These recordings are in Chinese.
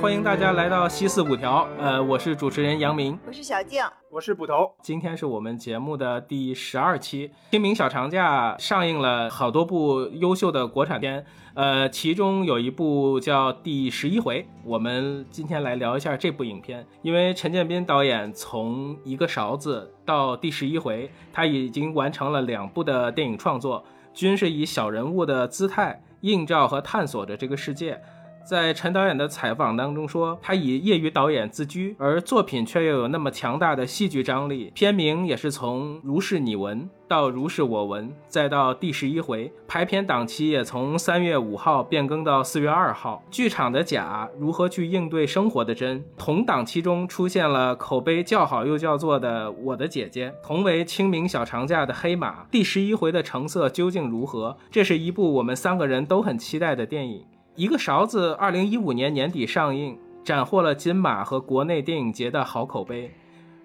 欢迎大家来到西四五条，呃，我是主持人杨明，我是小静，我是捕头。今天是我们节目的第十二期。清明小长假上映了好多部优秀的国产片，呃，其中有一部叫《第十一回》，我们今天来聊一下这部影片。因为陈建斌导演从一个勺子到第十一回，他已经完成了两部的电影创作，均是以小人物的姿态映照和探索着这个世界。在陈导演的采访当中说，他以业余导演自居，而作品却又有那么强大的戏剧张力。片名也是从“如是你闻”到“如是我闻”，再到第十一回。排片档期也从三月五号变更到四月二号。剧场的假如何去应对生活的真？同档期中出现了口碑较好又叫座的《我的姐姐》，同为清明小长假的黑马。第十一回的成色究竟如何？这是一部我们三个人都很期待的电影。一个勺子，二零一五年年底上映，斩获了金马和国内电影节的好口碑。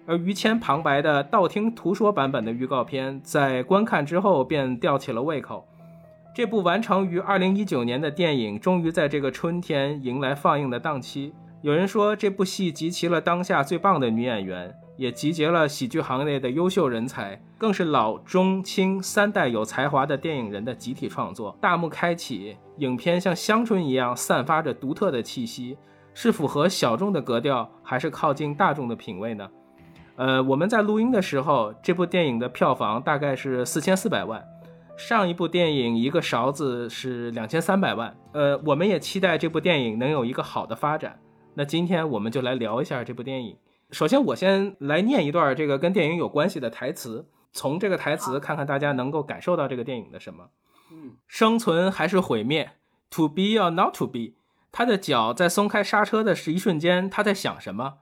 而于谦旁白的道听途说版本的预告片，在观看之后便吊起了胃口。这部完成于二零一九年的电影，终于在这个春天迎来放映的档期。有人说，这部戏集齐了当下最棒的女演员。也集结了喜剧行业的优秀人才，更是老中青三代有才华的电影人的集体创作。大幕开启，影片像香椿一样散发着独特的气息，是符合小众的格调，还是靠近大众的品味呢？呃，我们在录音的时候，这部电影的票房大概是四千四百万，上一部电影《一个勺子》是两千三百万。呃，我们也期待这部电影能有一个好的发展。那今天我们就来聊一下这部电影。首先，我先来念一段这个跟电影有关系的台词，从这个台词看看大家能够感受到这个电影的什么。嗯，生存还是毁灭？To be or not to be？他的脚在松开刹车的是一瞬间，他在想什么？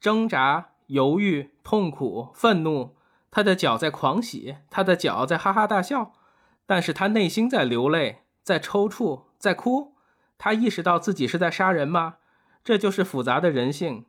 挣扎、犹豫、痛苦、愤怒。他的脚在狂喜，他的脚在哈哈大笑，但是他内心在流泪，在抽搐，在哭。他意识到自己是在杀人吗？这就是复杂的人性。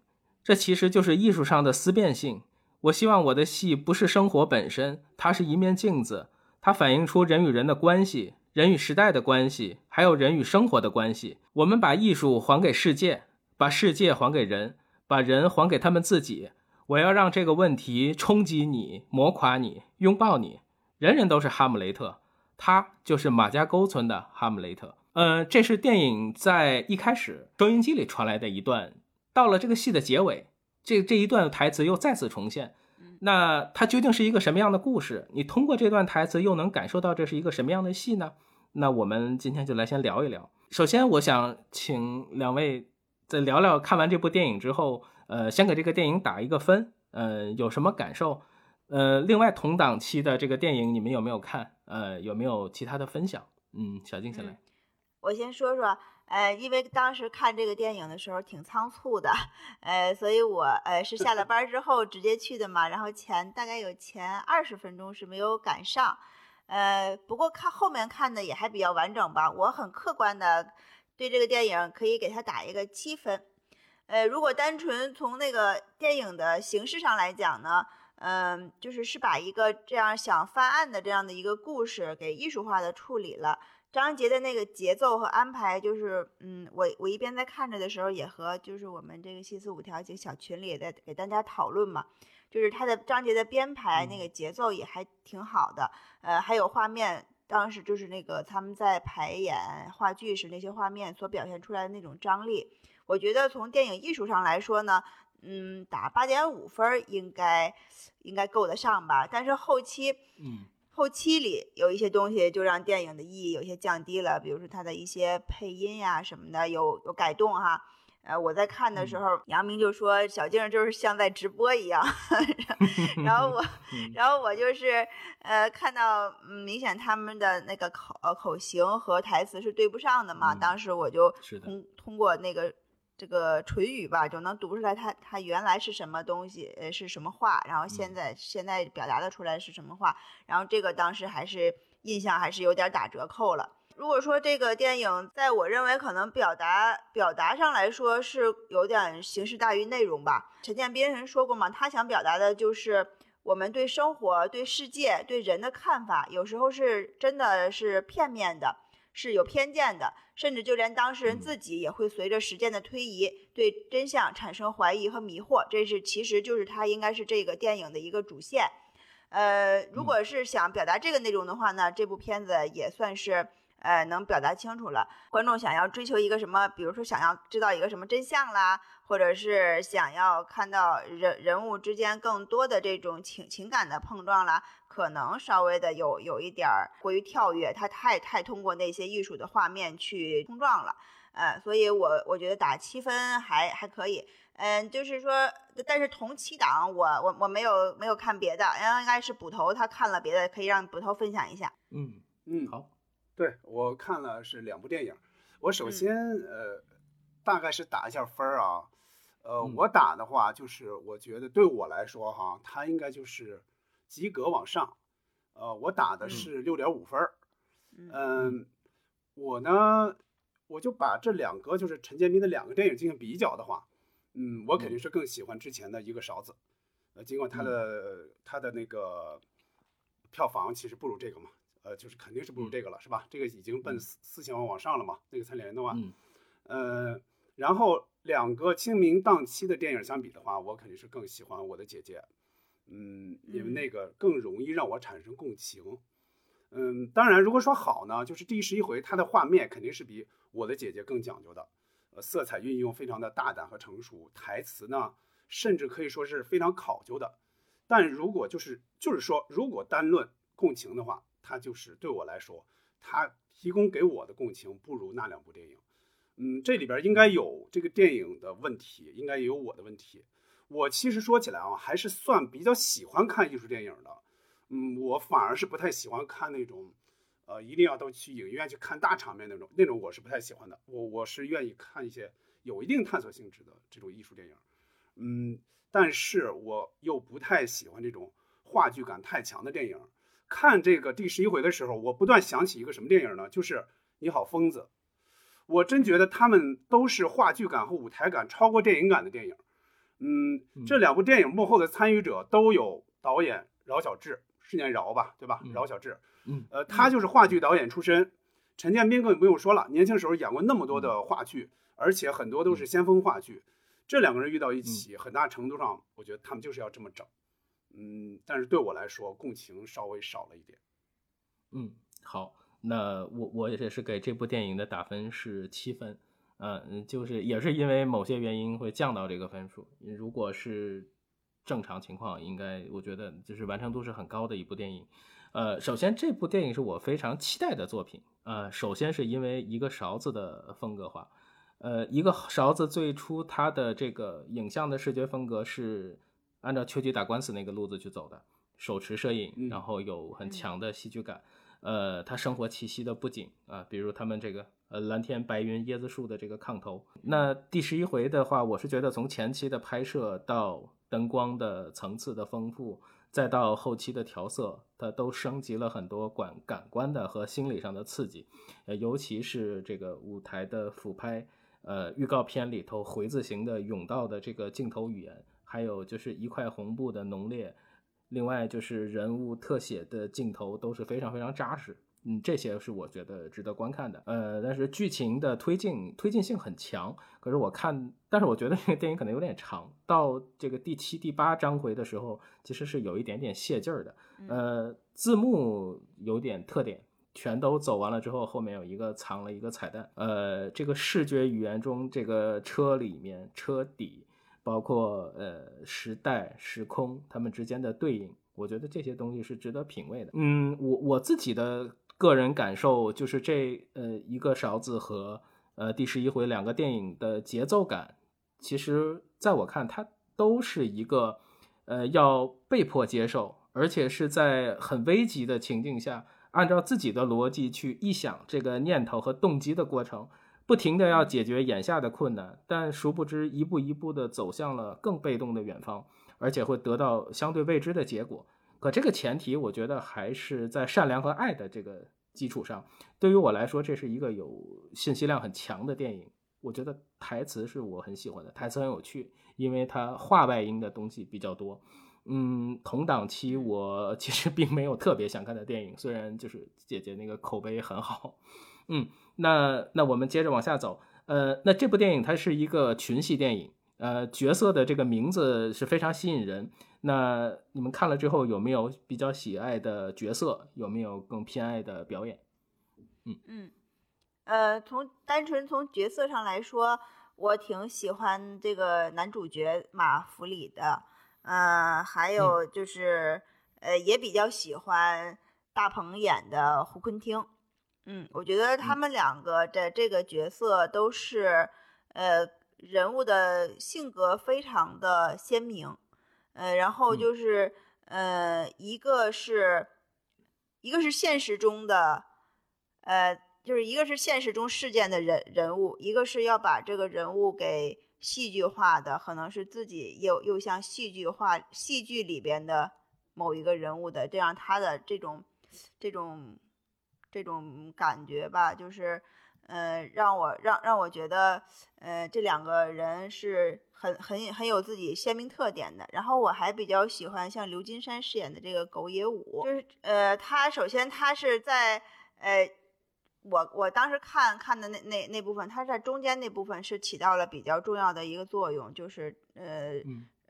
这其实就是艺术上的思辨性。我希望我的戏不是生活本身，它是一面镜子，它反映出人与人的关系，人与时代的关系，还有人与生活的关系。我们把艺术还给世界，把世界还给人，把人还给他们自己。我要让这个问题冲击你，磨垮你，拥抱你。人人都是哈姆雷特，他就是马家沟村的哈姆雷特。呃，这是电影在一开始收音机里传来的一段。到了这个戏的结尾，这这一段台词又再次重现。那它究竟是一个什么样的故事？你通过这段台词又能感受到这是一个什么样的戏呢？那我们今天就来先聊一聊。首先，我想请两位再聊聊看完这部电影之后，呃，先给这个电影打一个分，呃，有什么感受？呃，另外同档期的这个电影你们有没有看？呃，有没有其他的分享？嗯，小静先来。我先说说。呃，因为当时看这个电影的时候挺仓促的，呃，所以我呃是下了班之后直接去的嘛，然后前大概有前二十分钟是没有赶上，呃，不过看后面看的也还比较完整吧。我很客观的对这个电影可以给他打一个七分，呃，如果单纯从那个电影的形式上来讲呢，嗯，就是是把一个这样想翻案的这样的一个故事给艺术化的处理了。章节的那个节奏和安排，就是，嗯，我我一边在看着的时候，也和就是我们这个西四五条几个小群里也在给大家讨论嘛，就是他的张杰的编排那个节奏也还挺好的，呃，还有画面，当时就是那个他们在排演话剧时那些画面所表现出来的那种张力，我觉得从电影艺术上来说呢，嗯，打八点五分应该应该够得上吧，但是后期，嗯。后期里有一些东西就让电影的意义有些降低了，比如说它的一些配音呀什么的有有改动哈。呃，我在看的时候，杨明就说小静就是像在直播一样，然后我，然后我就是呃看到明显他们的那个口呃口型和台词是对不上的嘛，当时我就通通过那个。这个唇语吧，就能读出来它它原来是什么东西，呃，是什么话，然后现在现在表达的出来是什么话，然后这个当时还是印象还是有点打折扣了。如果说这个电影在我认为可能表达表达上来说是有点形式大于内容吧。陈建斌人说过嘛，他想表达的就是我们对生活、对世界、对人的看法，有时候是真的是片面的。是有偏见的，甚至就连当事人嗯自己也会随着时间的推移，对真相产生怀疑和迷惑。这是其实就是它应该是这个电影的一个主线。呃，如嗯果是想表达这个内容的话呢，这部片子也算是呃能表达清楚了。观众想要追求一个什么，比如说想要知道一个什么真相啦，或者是想要看到人人物之间更多的这种情情感的碰撞啦，可能稍微的有有一点儿过于跳跃，它太太通过那些艺术的画面去冲撞了。呃，所以我我觉得打七分还还可以。嗯，就是说，但是同期档我我我没有没有看别的，然后应该是捕头他看了别的，可以让捕头分享一下。嗯，嗯，好，对我看了是两部电影，我首嗯先、呃大概是打一下分儿啊，呃、嗯我打的话就是我觉得对我来说哈，它应该就是及格往上，呃我打的嗯。是六点五分儿，嗯。嗯，我呢我就把这两个就是陈建斌的两个电影进行比较的话，嗯，我肯定是更喜欢之前的一个勺子，呃，尽管他的、他的那个票房其实不如这个嘛，呃，就是肯定是不如这个了，是吧？这个已经奔嗯。四四千万往上了嘛，那个三连的话，嗯。呃，然后两个清明档期的电影相比的话，我肯定是更喜欢我的姐姐，嗯，因为嗯那个更容易让我产生共情。嗯，当然，如果说好呢，就是第十一回它的画面肯定是比我的姐姐更讲究的，呃，色彩运用非常的大胆和成熟，台词呢甚至可以说是非常考究的。但如果就是就是说，如果单论共情的话，它就是对我来说，它提供给我的共情不如那两部电影。嗯，这里边应该有这个电影的问题，应该也有我的问题。我其实说起来啊，还是算比较喜欢看艺术电影的。嗯，我反而是不太喜欢看那种，呃，一定要都去影院去看大场面那种，那种我是不太喜欢的。我我是愿意看一些有一定探索性质的这种艺术电影。嗯，但是我又不太喜欢这种话剧感太强的电影。看这个第十一回的时候，我不断想起一个什么电影呢？就是《你好，疯子》。我真觉得他们都是话剧感和舞台感超过电影感的电影。嗯，这两部电影幕后的参与者都有导演饶小志，是念饶吧，对吧？嗯饶小志，嗯呃，他就是话剧导演出身。陈建斌更不用说了，年轻时候演过那么多的话剧，而且很多都是先锋话剧。这两个人遇到一起，很大程度上，我觉得他们就是要这么整。嗯，但是对我来说，共情稍微少了一点。嗯，好，那我我也是给这部电影的打分是七分，呃嗯，就是也是因为某些原因会降到这个分数。如果是正常情况，应该我觉得就是完成度是很高的一部电影。呃，首先这部电影是我非常期待的作品。呃，首先是因为一个勺子的风格化，呃，一个勺子最初它的这个影像的视觉风格是按照秋菊打官司那个路子去走的，手持摄影，嗯然后有很强的戏剧感。呃，它生活气息的布景啊，比如他们这个呃蓝天白云椰子树的这个炕头。那第十一回的话，我是觉得从前期的拍摄到灯光的层次的丰富，再到后期的调色，它都升级了很多感感官的和心理上的刺激。呃，尤其是这个舞台的俯拍，呃，预告片里头回字形的甬道的这个镜头语言，还有就是一块红布的浓烈。另外就是人物特写的镜头都是非常非常扎实，嗯，这些是我觉得值得观看的。呃，但是剧情的推进推进性很强，可是我看，但是我觉得这个电影可能有点长，到这个第七、第八章回的时候，其实是有一点点泄劲儿的。呃，字幕有点特点，全都走完了之后，后面有一个藏了一个彩蛋。呃，这个视觉语言中，这个车里面车底。包括呃时代、时空它们之间的对应，我觉得这些东西是值得品味的。嗯，我我自己的个人感受就是这呃一个勺子和呃第十一回两个电影的节奏感，其实在我看它都是一个呃要被迫接受，而且是在很危急的情境下，按照自己的逻辑去臆想这个念头和动机的过程。不停的要解决眼下的困难，但殊不知一步一步的走向了更被动的远方，而且会得到相对未知的结果。可这个前提，我觉得还是在善良和爱的这个基础上。对于我来说，这是一个有信息量很强的电影。我觉得台词是我很喜欢的，台词很有趣，因为它话外音的东西比较多。嗯，同档期我其实并没有特别想看的电影，虽然就是姐姐那个口碑很好。嗯，那那我们接着往下走。呃，那这部电影它是一个群戏电影，呃，角色的这个名字是非常吸引人。那你们看了之后有没有比较喜爱的角色？有没有更偏爱的表演？嗯嗯，呃，从单纯从角色上来说，我挺喜欢这个男主角马弗里的。嗯，还有就是，呃，也比较喜欢大鹏演的胡坤汀。嗯，我觉得他们两个的这个角色都是，呃，人物的性格非常的鲜明，呃，然后就是，呃，一个是，一个是现实中的，呃，就是一个是现实中事件的人人物，一个是要把这个人物给戏剧化的，可能是自己又又像戏剧化戏剧里边的某一个人物的，这样他的这种这种。这种感觉吧，就是，呃，让我让让我觉得，呃，这两个人是很很很有自己鲜明特点的。然后我还比较喜欢像刘金山饰演的这个狗野武，就是，呃，他首先他是在，呃，我我当时看看的那那那部分，他在中间那部分是起到了比较重要的一个作用，就是，呃，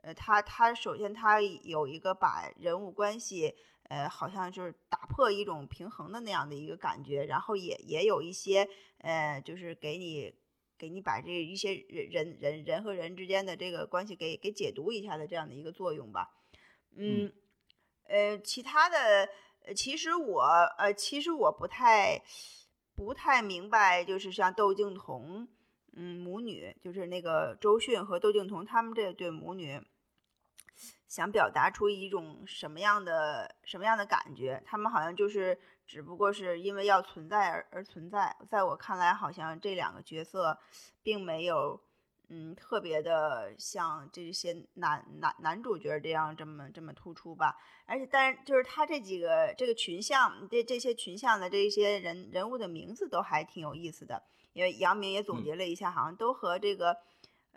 呃，他他首先他有一个把人物关系。呃，好像就是打破一种平衡的那样的一个感觉，然后也也有一些，呃，就是给你给你把这一些人人人人和人之间的这个关系给给解读一下的这样的一个作用吧。嗯，呃，其他的，其实我呃，其实我不太不太明白，就是像窦靖童，嗯，母女，就是那个周迅和窦靖童他们这对母女。想表达出一种什么样的什么样的感觉？他们好像就是只不过是因为要存在而而存在。在我看来，好像这两个角色并没有嗯特别的像这些男男男主角这样这么这么突出吧。而且，但是就是他这几个这个群像这这些群像的这些人人物的名字都还挺有意思的。因为杨明也总结了一下，好像都和这个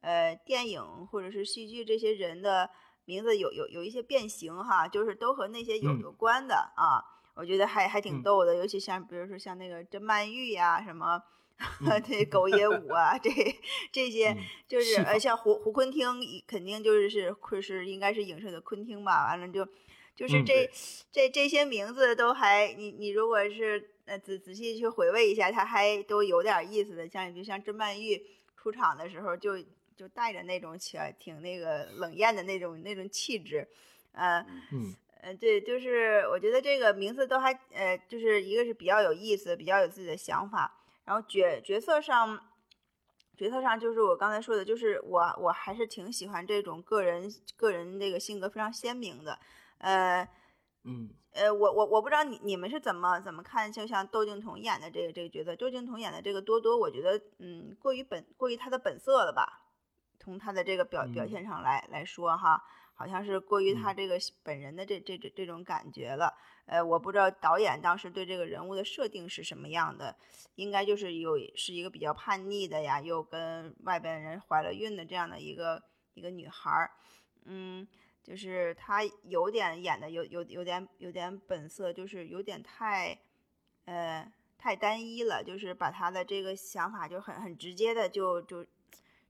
呃电影或者是戏剧这些人的。名字有有有一些变形哈，就是都和那些有有关的啊，我觉得还还挺逗的，尤其像比如说像那个甄曼玉呀，什么 这狗野舞啊，这这些就是呃像胡胡昆汀肯定就是是昆是应该是影视的昆汀吧，完了就就是这这这些名字都还你你如果是呃仔仔细去回味一下，它还都有点意思的，像就像甄曼玉出场的时候就。就带着那种挺挺那个冷艳的那种那种气质，呃，嗯，呃，对，就是我觉得这个名字都还呃，就是一个是比较有意思，比较有自己的想法，然后角角色上，角色上就是我刚才说的，就是我我还是挺喜欢这种个人个人这个性格非常鲜明的，呃，嗯，呃，我我我不知道你你们是怎么怎么看，就像窦靖童演的这个这个角色，窦靖童演的这个多多，我觉得嗯，过于本过于他的本色了吧。从他的这个表表现上来来说哈，好像是过于他这个本人的这这这这种感觉了。呃，我不知道导演当时对这个人物的设定是什么样的，应该就是有是一个比较叛逆的呀，又跟外边人怀了孕的这样的一个一个女孩儿。嗯，就是他有点演的有有有点有点本色，就是有点太呃太单一了，就是把他的这个想法就很很直接的就就。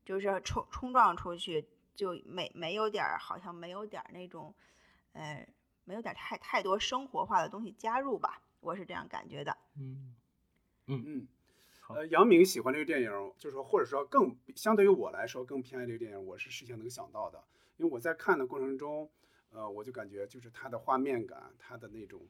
就是冲冲撞出去，就没没有点儿，好像没有点儿那种，呃，没有点太太多生活化的东西加入吧，我是这样感觉的。嗯嗯嗯，呃，杨明喜欢这个电影，就是说或者说更相对于我来说更偏爱这个电影，我是事先能想到的，因为我在看的过程中，呃，我就感觉就是它的画面感，它的那种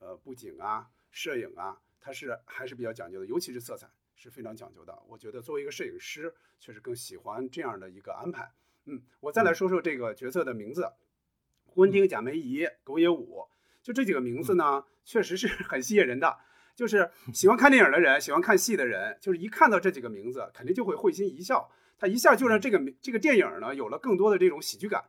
呃布景啊、摄影啊，它是还是比较讲究的，尤其是色彩。是非常讲究的，我觉得作为一个摄影师，确实更喜欢这样的一个安排。嗯，我再来说说这个角色的名字：胡文丁、贾梅姨、狗野武，就这几个名字呢，确实是很吸引人的。就是喜欢看电影的人，喜欢看戏的人，就是一看到这几个名字，肯定就会会心一笑。他一下就让这个这个电影呢，有了更多的这种喜剧感。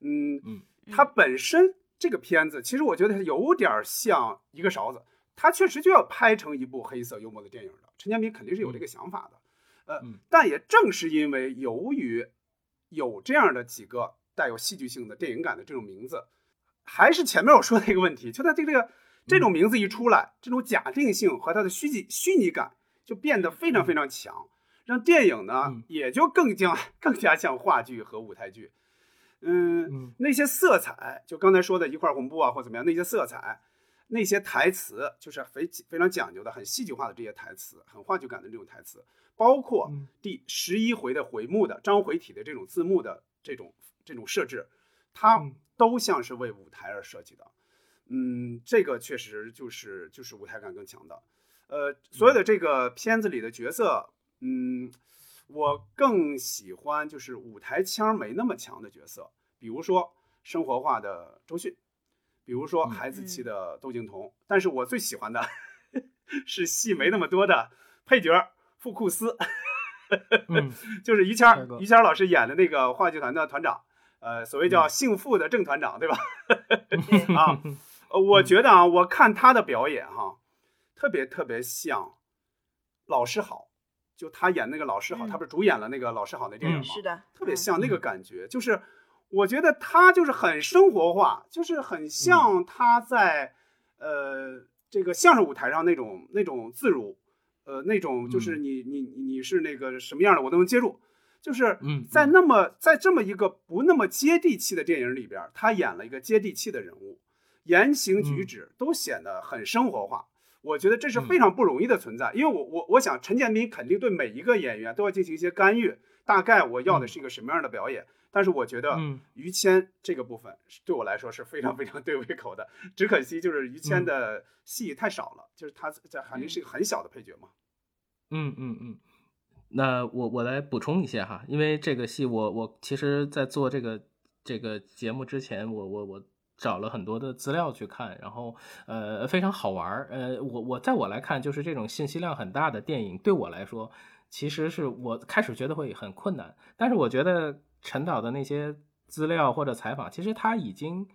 嗯嗯，它本身这个片子，其实我觉得有点像一个勺子。它确实就要拍成一部黑色幽默的电影的，陈建斌肯定是有这个想法的，呃，但也正是因为由于有这样的几个带有戏剧性的电影感的这种名字，还是前面我说的一个问题，就他这个这种名字一出来，这种假定性和它的虚拟虚拟感就变得非常非常强，让电影呢嗯也就更加更加像话剧和舞台剧。嗯，嗯那些色彩，就刚才说的一块红布啊，或怎么样，那些色彩，那些台词，就是非非常讲究的、很戏剧化的这些台词，很话剧感的这种台词，包括嗯第十一回的回目的章回体的这种字幕的这种这种设置，它嗯都像是为舞台而设计的。嗯，这个确实就是就是舞台感更强的。呃，所有的这个片子里的角色，嗯，我更喜欢就是舞台腔没那么强的角色，比如说生活化的周迅，比如说嗯孩子气的窦靖童，但是我最喜欢的 是戏没那么多的配角傅库斯，嗯 就是于谦儿于谦儿老师演的那个话剧团的团长，呃，所谓叫嗯。姓傅的正团长，对吧？对 啊，呃，我觉得啊，我看他的表演哈，特别特别像老师好，就他演那个老师好，嗯。他不是主演了那个老师好那电影嗯吗？是的，特别嗯像那个感觉，就是我觉得他就是很生活化，就是很像他在、呃这个相声舞台上那种那种自如，呃那种就是。你、你你是那个什么样的我都能接住，就是嗯在那么在这么一个不那么接地气的电影里边，他演了一个接地气的人物，言行举止都显得很生活化。我觉得这是非常不容易的存在，因为我我我想陈建斌肯定对每一个演员都要进行一些干预，大概我要的是一个什么样的表演。但是我觉得嗯。于谦这个部分对我来说是非常非常对胃口的，只可惜就是于谦的戏太少了，就是他在肯定是一个很小的配角嘛。嗯嗯嗯，那我我来补充一下哈，因为这个戏我我其实，在做这个这个节目之前，我我我找了很多的资料去看，然后呃非常好玩儿，呃我我在我来看，就是这种信息量很大的电影，对我来说，其实是我开始觉得会很困难，但是我觉得陈导的那些资料或者采访，其实他已经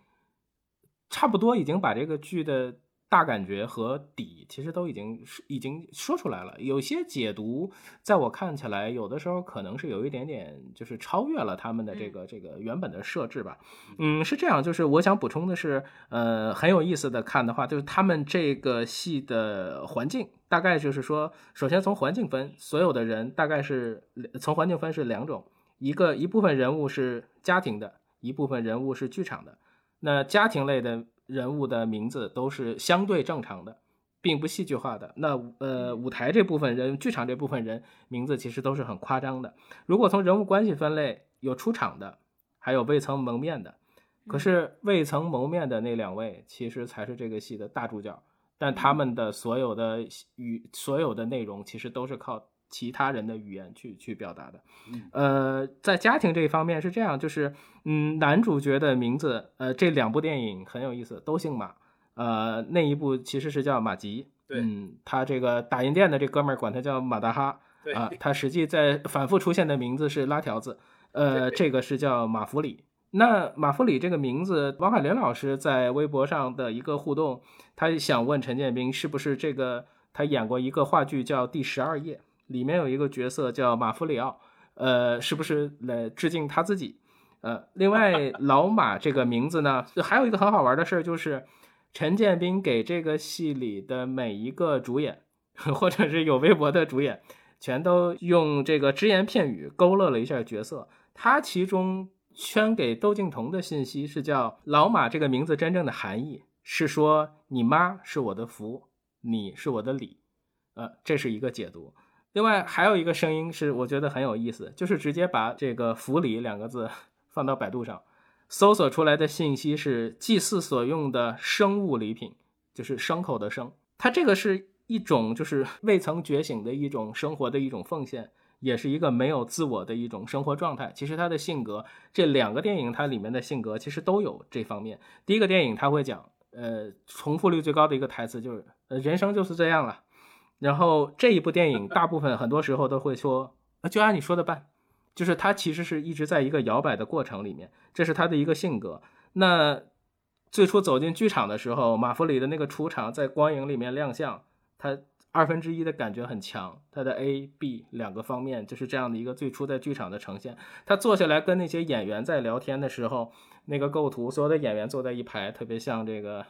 差不多已经把这个剧的大感觉和底，其实都已经是已经说出来了。有些解读，在我看起来，有的时候可能是有一点点就是超越了他们的这个这个原本的设置吧。嗯，是这样，就是我想补充的是，呃，很有意思的看的话，就是他们这个戏的环境，大概就是说，首先从环境分，所有的人大概是从环境分是两种，一个一部分人物是家庭的，一部分人物是剧场的。那家庭类的人物的名字都是相对正常的，并不戏剧化的。那呃，舞台这部分人，剧场这部分人名字其实都是很夸张的。如果从人物关系分类，有出场的，还有未曾蒙面的。可是未曾谋面的那两位，其实才是这个戏的大主角。但他们的所有的与，所有的内容，其实都是靠其他人的语言去去表达的。呃，在家庭这一方面是这样，就是嗯，男主角的名字，呃，这两部电影很有意思，都姓马。呃，那一部其实是叫马吉，对嗯，他这个打印店的这哥们儿管他叫马大哈，对啊，他实际在反复出现的名字是拉条子，呃，这个是叫马弗里。那马弗里这个名字，王海林老师在微博上的一个互动，他想问陈建斌是不是这个他演过一个话剧叫《第十二夜》，里面有一个角色叫马弗里奥，呃，是不是来致敬他自己？呃，另外 老马这个名字呢，还有一个很好玩的事儿就是，陈建斌给这个戏里的每一个主演，或者是有微博的主演，全都用这个只言片语勾勒了一下角色。他其中圈给窦靖童的信息是叫老马这个名字真正的含义是说你妈是我的福，你是我的礼，呃，这是一个解读。另外还有一个声音是我觉得很有意思，就是直接把这个“福礼”两个字 放到百度上，搜索出来的信息是祭祀所用的生物礼品，就是牲口的牲。它这个是一种就是 未曾觉醒的一种生活的一种奉献，也是一个没有自我的一种生活状态。其实他的性格，这两个电影它里面的性格其实都有这方面。第一个电影他会讲，呃，重复率最高的一个台词就是，呃，人生就是这样了。然后这一部电影大部分很多时候都会说，就按你说的办，就是他其实是一直在一个摇摆的过程里面，这是他的一个性格。那最初走进剧场的时候，马弗里的那个出场在光影里面亮相，他二分之一的感觉很强，他的 A、B 两个方面就是这样的一个最初在剧场的呈现。他坐下来跟那些演员在聊天的时候，那个构图，所有的演员坐在一排，特别像这个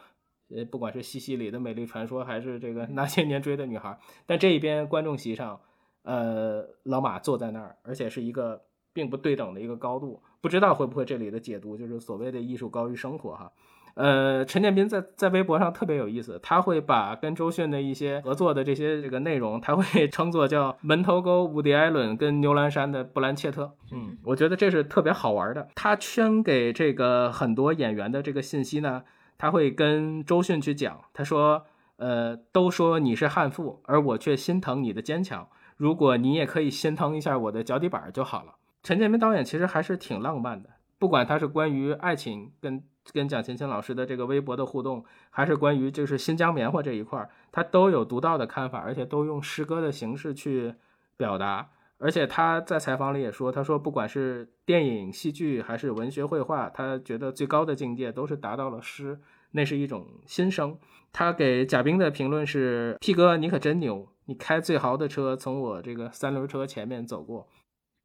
呃，不管是西西里的美丽传说，还是这个那些年追的女孩，但这一边观众席上，呃，老马坐在那儿，而且是一个并不对等的一个高度，不知道会不会这里的解读就是所谓的艺术高于生活哈。呃，陈建斌在在微博上特别有意思，他会把跟周迅的一些合作的这些这个内容，他会称作叫门头沟伍迪·艾伦跟牛栏山的布兰切特。嗯，我觉得这是特别好玩的。他圈给这个很多演员的这个信息呢，他会跟周迅去讲，他说，呃，都说你是悍妇，而我却心疼你的坚强。如果你也可以心疼一下我的脚底板就好了。陈建斌导演其实还是挺浪漫的，不管他是关于爱情跟。跟蒋勤勤老师的这个微博的互动，还是关于就是新疆棉花这一块，他都有独到的看法，而且都用诗歌的形式去表达。而且他在采访里也说，他说不管是电影、戏剧还是文学绘画，他觉得最高的境界都是达到了诗，那是一种心声。他给贾冰的评论是：P 哥，你可真牛，你开最豪的车从我这个三轮车前面走过。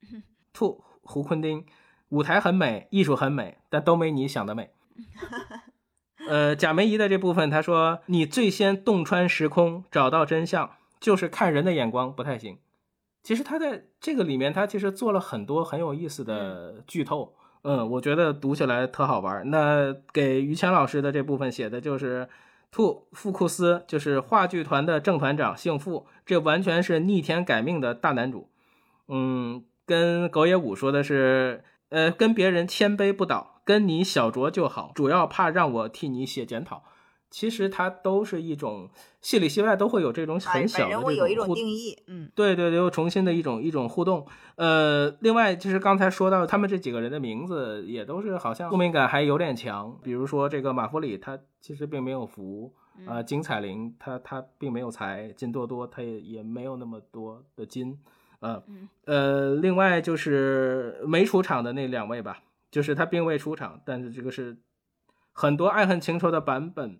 兔胡坤丁，舞台很美，艺术很美，但都没你想的美。呃，贾梅姨的这部分，他说你最先洞穿时空，找到真相，就是看人的眼光不太行。其实他在这个里面，他其实做了很多很有意思的剧透。嗯，嗯我觉得读起来特好玩。那给于谦老师的这部分写的就是兔富库斯，就是话剧团的正团长，姓傅，这完全是逆天改命的大男主。嗯，跟狗野武说的是，呃，跟别人谦卑不倒。跟你小酌就好，主要怕让我替你写检讨。其实它都是一种戏里戏外都会有这种很小的这种定义，嗯，对对对，又重新的一种一种互动。呃，另外就是刚才说到他们这几个人的名字也都是好像宿命感还有点强。比如说这个马弗里，他其实并没有福啊；金彩玲，他他并没有财；金多多，他也也没有那么多的金。呃呃，另外就是没出场的那两位吧。就是他并未出场，但是这个是很多爱恨情仇的版本，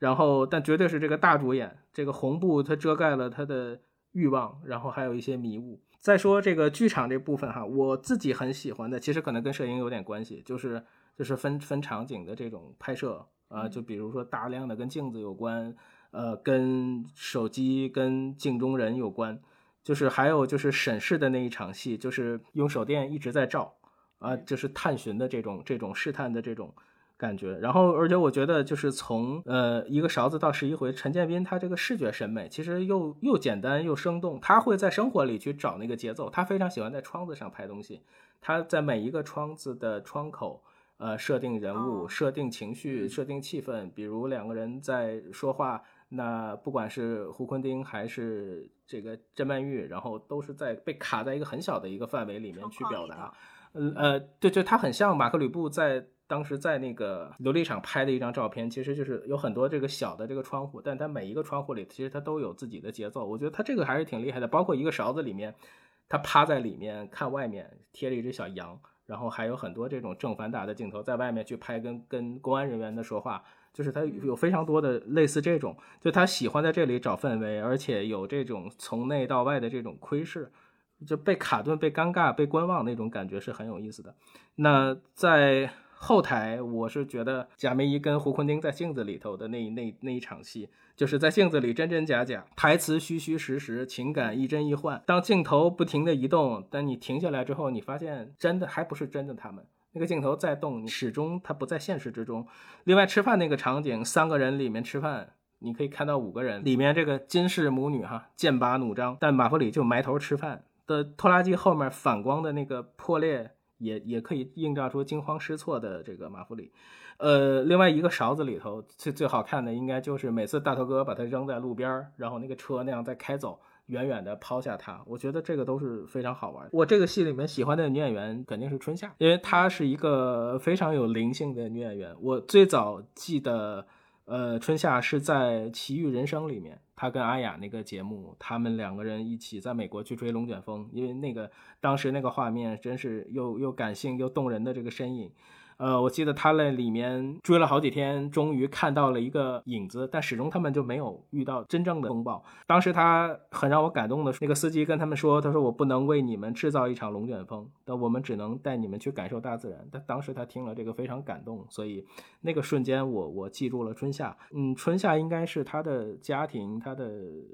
然后但绝对是这个大主演，这个红布它遮盖了他的欲望，然后还有一些迷雾。再说这个剧场这部分哈，我自己很喜欢的，其实可能跟摄影有点关系，就是就是分分场景的这种拍摄啊，就比如说大量的跟镜子有关，呃，跟手机跟镜中人有关，就是还有就是审视的那一场戏，就是用手电一直在照。啊，就是探寻的这种、这种试探的这种感觉。然后，而且我觉得，就是从呃一个勺子到十一回，陈建斌他这个视觉审美其实又又简单又生动。他会在生活里去找那个节奏，他非常喜欢在窗子上拍东西。他在每一个窗子的窗口，呃，设定人物、设定情绪、设定气氛。比如两个人在说话，那不管是胡坤丁还是这个甄曼玉，然后都是在被卡在一个很小的一个范围里面去表达。呃呃，对对，他很像马克吕布在当时在那个琉璃厂拍的一张照片，其实就是有很多这个小的这个窗户，但它每一个窗户里其实它都有自己的节奏，我觉得它这个还是挺厉害的。包括一个勺子里面，它趴在里面看外面贴着一只小羊，然后还有很多这种正反打的镜头在外面去拍跟跟公安人员的说话，就是他有非常多的类似这种，就他喜欢在这里找氛围，而且有这种从内到外的这种窥视。就被卡顿、被尴尬、被观望那种感觉是很有意思的。那在后台，我是觉得贾梅姨跟胡坤丁在镜子里头的那那那一场戏，就是在镜子里真真假假，台词虚虚实实，情感亦真亦幻。当镜头不停的移动，但你停下来之后，你发现真的还不是真的他们。那个镜头在动，你始终它不在现实之中。另外，吃饭那个场景，三个人里面吃饭，你可以看到五个人里面这个金氏母女哈剑拔弩张，但马弗里就埋头吃饭。的拖拉机后面反光的那个破裂，也也可以映照出惊慌失措的这个马弗里。呃，另外一个勺子里头最最好看的，应该就是每次大头哥把它扔在路边，然后那个车那样在开走，远远的抛下他。我觉得这个都是非常好玩。我这个戏里面喜欢的女演员肯定是春夏，因为她是一个非常有灵性的女演员。我最早记得。呃，春夏是在《奇遇人生》里面，他跟阿雅那个节目，他们两个人一起在美国去追龙卷风，因为那个当时那个画面真是又又感性又动人的这个身影。呃，我记得他在里面追了好几天，终于看到了一个影子，但始终他们就没有遇到真正的风暴。当时他很让我感动的，那个司机跟他们说：“他说我不能为你们制造一场龙卷风，但我们只能带你们去感受大自然。”但当时他听了这个非常感动，所以那个瞬间我我记住了春夏。嗯，春夏应该是他的家庭，他的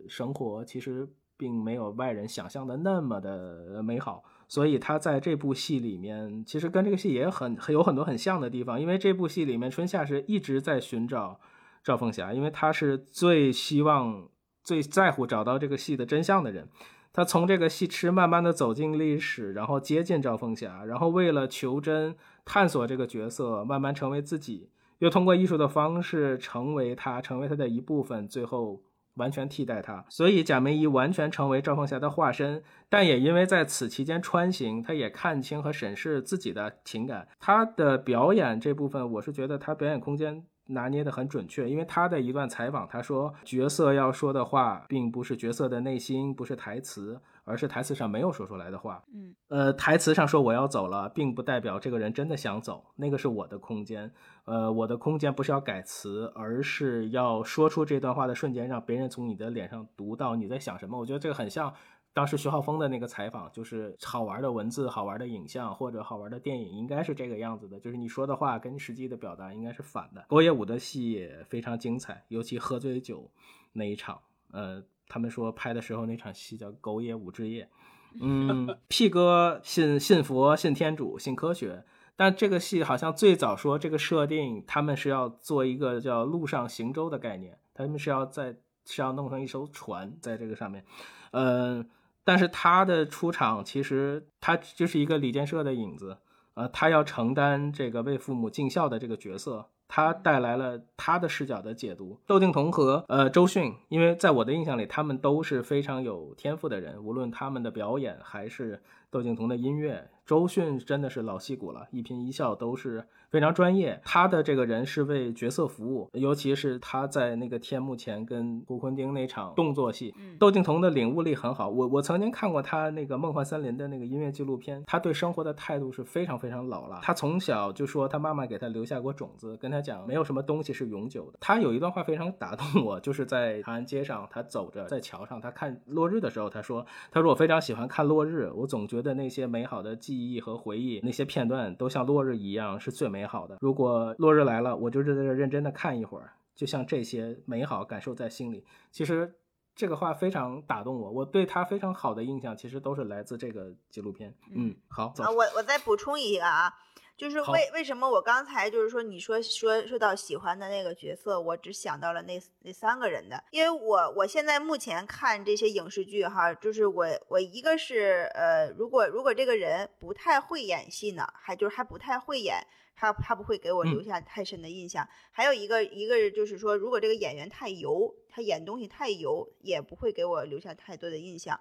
生活其实并没有外人想象的那么的美好。所以他在这部戏里面，其实跟这个戏也很有很多很像的地方。因为这部戏里面，春夏是一直在寻找赵凤霞，因为他是最希望、最在乎找到这个戏的真相的人。他从这个戏痴慢慢的走进历史，然后接近赵凤霞，然后为了求真、探索这个角色，慢慢成为自己，又通过艺术的方式成为他，成为他的一部分，最后。完全替代他，所以贾梅姨完全成为赵凤霞的化身。但也因为在此期间穿行，他也看清和审视自己的情感。他的表演这部分，我是觉得他表演空间拿捏的很准确。因为他的一段采访，他说角色要说的话，并不是角色的内心，不是台词。而是台词上没有说出来的话，嗯，呃，台词上说我要走了，并不代表这个人真的想走，那个是我的空间，呃，我的空间不是要改词，而是要说出这段话的瞬间，让别人从你的脸上读到你在想什么。我觉得这个很像当时徐浩峰的那个采访，就是好玩的文字、好玩的影像或者好玩的电影，应该是这个样子的，就是你说的话跟实际的表达应该是反的。狗野武的戏也非常精彩，尤其喝醉酒那一场，呃。他们说拍的时候那场戏叫《狗野武之夜 》，嗯，P 哥信信佛、信天主、信科学，但这个戏好像最早说这个设定，他们是要做一个叫陆上行舟的概念，他们是要在是要弄成一艘船在这个上面，嗯，但是他的出场其实他就是一个李建设的影子，呃，他要承担这个为父母尽孝的这个角色。他带来了他的视角的解读。窦靖童和呃周迅，因为在我的印象里，他们都是非常有天赋的人，无论他们的表演还是窦靖童的音乐。周迅真的是老戏骨了，一颦一笑都是。非常专业，他的这个人是为角色服务，尤其是他在那个天幕前跟胡坤丁那场动作戏，窦靖童的领悟力很好。我我曾经看过他那个《梦幻森林》的那个音乐纪录片，他对生活的态度是非常非常老了。他从小就说他妈妈给他留下过种子，跟他讲没有什么东西是永久的。他有一段话非常打动我，就是在长安街上，他走着在桥上，他看落日的时候，他说：“他说我非常喜欢看落日，我总觉得那些美好的记忆和回忆，那些片段都像落日一样是最美。”好的，如果落日来了，我就在这认真的看一会儿，就像这些美好感受在心里。其实这个话非常打动我，我对他非常好的印象，其实都是来自这个纪录片。嗯，好，啊，我我再补充一个啊，就是为为什么我刚才就是说你说说说到喜欢的那个角色，我只想到了那那三个人的，因为我我现在目前看这些影视剧哈，就是我我一个是呃，如果如果这个人不太会演戏呢，还就是还不太会演。他他不会给我留下太深的印象。还有一个一个就是说，如果这个演员太油，他演东西太油，也不会给我留下太多的印象。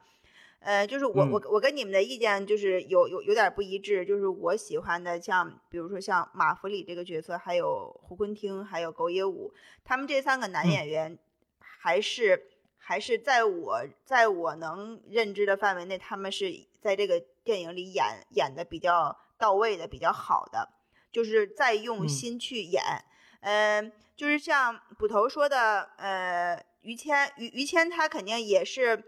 呃，就是我我我跟你们的意见就是有有有点不一致。就是我喜欢的，像比如说像马弗里这个角色，还有胡坤汀，还有狗野武，他们这三个男演员，还是还是在我在我能认知的范围内，他们是在这个电影里演演的比较到位的，比较好的。就是在用心去演，嗯，就是像捕头说的，呃，于谦，于于谦他肯定也是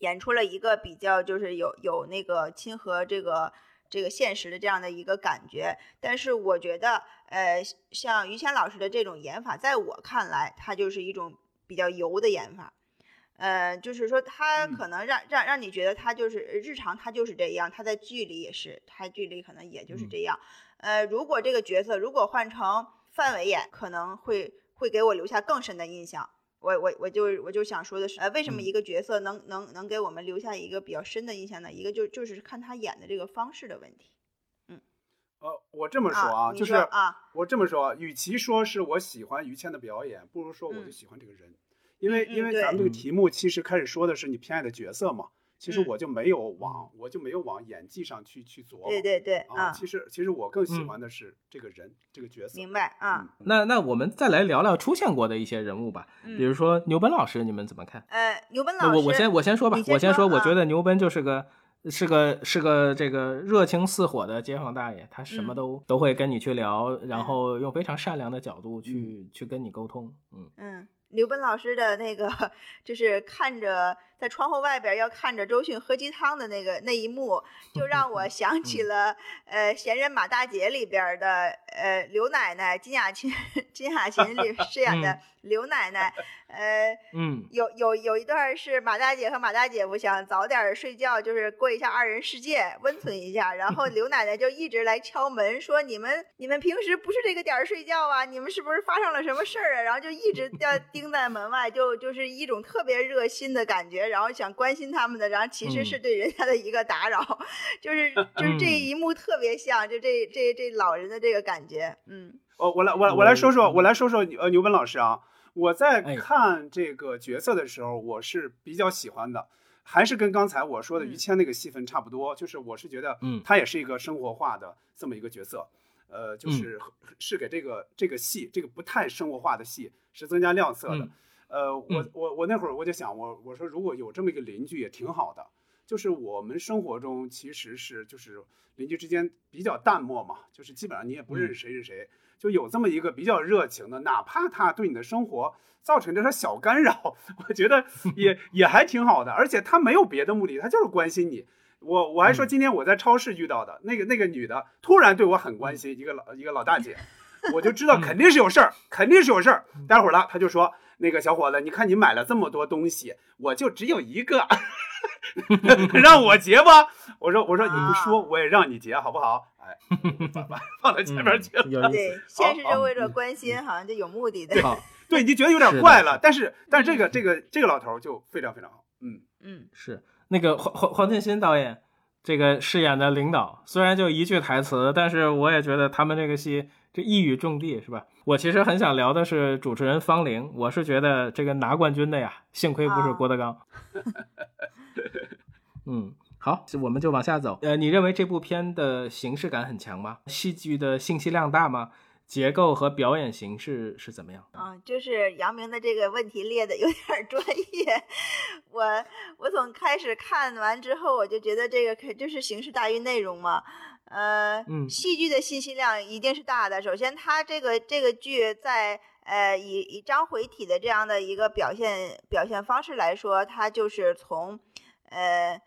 演出了一个比较，就是有有那个亲和这个这个现实的这样的一个感觉。但是我觉得，呃，像于谦老师的这种演法，在我看来，他就是一种比较油的演法，呃，就是说他可能让让让你觉得他就是日常他就是这样，他在剧里也是，他剧里可能也就是这样。呃，如果这个角色如果换成范伟演，可能会会给我留下更深的印象。我我我就我就想说的是，呃，为什么一个角色能能能给我们留下一个比较深的印象呢？一个就就是看他演的这个方式的问题。嗯，呃，我这么说啊，就是啊，我这么说，与其说是我喜欢于谦的表演，不如说我就喜欢这个人，因为因为咱们这个题目其实开始说的是你偏爱的角色嘛。其实我就没有往，我就没有往演技上去去琢磨。对对对，啊，其实其实我更喜欢的是这个人，这个角色。明白啊。那那我们再来聊聊出现过的一些人物吧，比如说牛奔老师，你们怎么看？呃，牛奔老师，我我先我先说吧，我先说，我觉得牛奔就是个是个是个这个热情似火的街坊大爷，他什么嗯都、都会跟你去聊，然后用非常善良的角度去、去跟你沟通。嗯嗯，刘奔老师的那个 就是看着在窗户外边要看着周迅喝鸡汤的那个那一幕，就让我想起了呃《闲人马大姐》里边的呃刘奶奶金雅琴 金雅琴里 饰演的刘奶奶，呃。嗯有有有一段是马大姐和马大姐夫想早点睡觉，就是过一下二人世界，温存一下。然后刘奶奶就一直来敲门，说你们你们平时不是这个点儿睡觉啊？你们是不是发生了什么事儿啊？然后就一直要盯在门外，就就是一种特别热心的感觉，然后想关心他们的，然后其实是对人家的一个打扰，就是就是这一幕特别像，就这这这老人的这个感觉，嗯。哦，我来我来我来说说，我我来说说呃牛本老师啊，我在哎。看这个角色的时候，我是比较喜欢的，还是跟刚才我说的于嗯。谦那个戏份差不多，就是我是觉得，嗯。他也是一个生活化的这么一个角色，呃，嗯。就是是给这个这个戏这个不太生活化的戏是增加亮色的。嗯呃，我嗯。我我那会儿我就想，我我说如果有这么一个邻居也挺好的，就是我们生活中其实是就是邻居之间比较淡漠嘛，就是基本上你也不认识谁是谁，就有这么一个比较热情的，哪怕他对你的生活造成点点小干扰，我觉得 也也还挺好的，而且他没有别的目的，他就是关心你。我我还说嗯。今天我在超市遇到的那个那个女的，突然对我很关心，一个老一个老大姐，我就知道肯定是有事儿，肯定是有事儿。待会儿了，她就说那个小伙子，你看你买了这么多东西，我就只有一个，让我结吧。我说我说你不说我也让你结好不好？哎，把把放到前面去了。嗯对思。，先是好就为了关心，好像就有目的的，好，对，你就觉得有点怪了，但是但是这个这个这个老头就非常非常好，嗯，嗯是那个黄黄黄建新导演这个饰演的领导，虽然就一句台词，但是我也觉得他们这个戏这一语中的，是吧？我其实很想聊的是主持人方玲，我是觉得这个拿冠军的呀，幸亏不是啊郭德纲。嗯，好，我们就往下走。呃，你认为这部片的形式感很强吗？戏剧的信息量大吗？结构和表演形式是怎么样？啊，就是杨明的这个问题列的有点儿专业。我我从开始看完之后，我就觉得这个肯就是形式大于内容嘛。呃，嗯戏剧的信息量一定是大的。首先，它这个这个剧在呃以以章回体的这样的一个表现表现方式来说，它就是从呃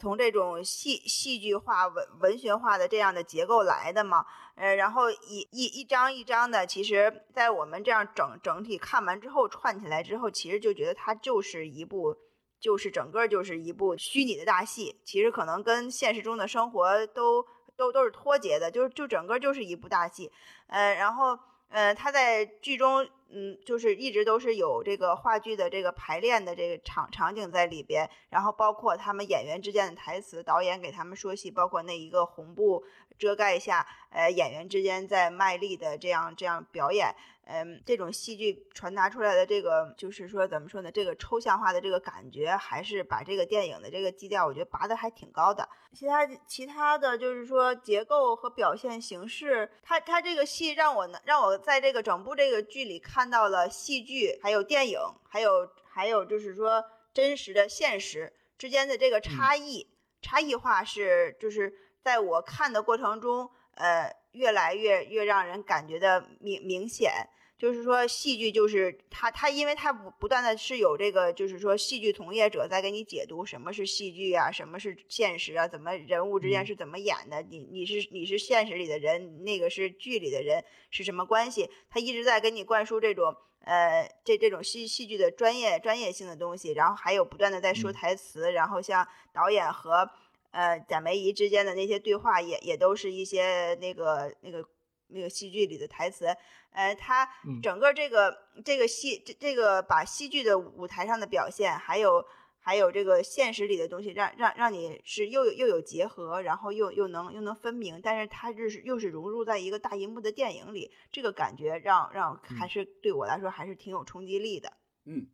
从这种戏戏剧化、文文学化的这样的结构来的嘛。呃，然后一一一张一张的，其实，在我们这样整整体看完之后串起来之后，其实就觉得它就是一部，就是整个就是一部虚拟的大戏。其实可能跟现实中的生活都都都是脱节的，就是就整个就是一部大戏。呃，然后呃，他在剧中，嗯，就是一直都是有这个话剧的这个排练的这个场场景在里边，然后包括他们演员之间的台词，导演给他们说戏，包括那一个红布遮盖一下，呃，演员之间在卖力的这样这样表演，嗯，这种戏剧传达出来的这个，就是说怎么说呢？这个抽象化的这个感觉，还是把这个电影的这个基调，我觉得拔得还挺高的。其他其他的就是说结构和表现形式，它它这个戏让我呢，让我在这个整部这个剧里看到了戏剧，还有电影，还有还有就是说真实的现实之间的这个差异，差异化是就是在我看的过程中，呃，越来越越让人感觉的明明显。就是说，戏剧就是它，它因为它不不断的是有这个，就是说戏剧从业者在给你解读什么是戏剧啊，什么是现实啊，怎么人物之间嗯是怎么演的，你你是你是现实里的人，那个是剧里的人是什么关系？他一直在给你灌输这种呃这这种戏戏剧的专业专业性的东西，然后还有不断的在说嗯台词，然后像导演和呃贾梅姨之间的那些对话也也都是一些那个那个那个戏剧里的台词。呃，他嗯整个这个、这个戏这这个把戏剧的舞台上的表现，还有还有这个现实里的东西，让让让你是又有又有结合，然后又又能又能分明，但是它就是又是融入在一个大银幕的电影里，这个感觉让让还是对我来说还是挺有冲击力的。嗯，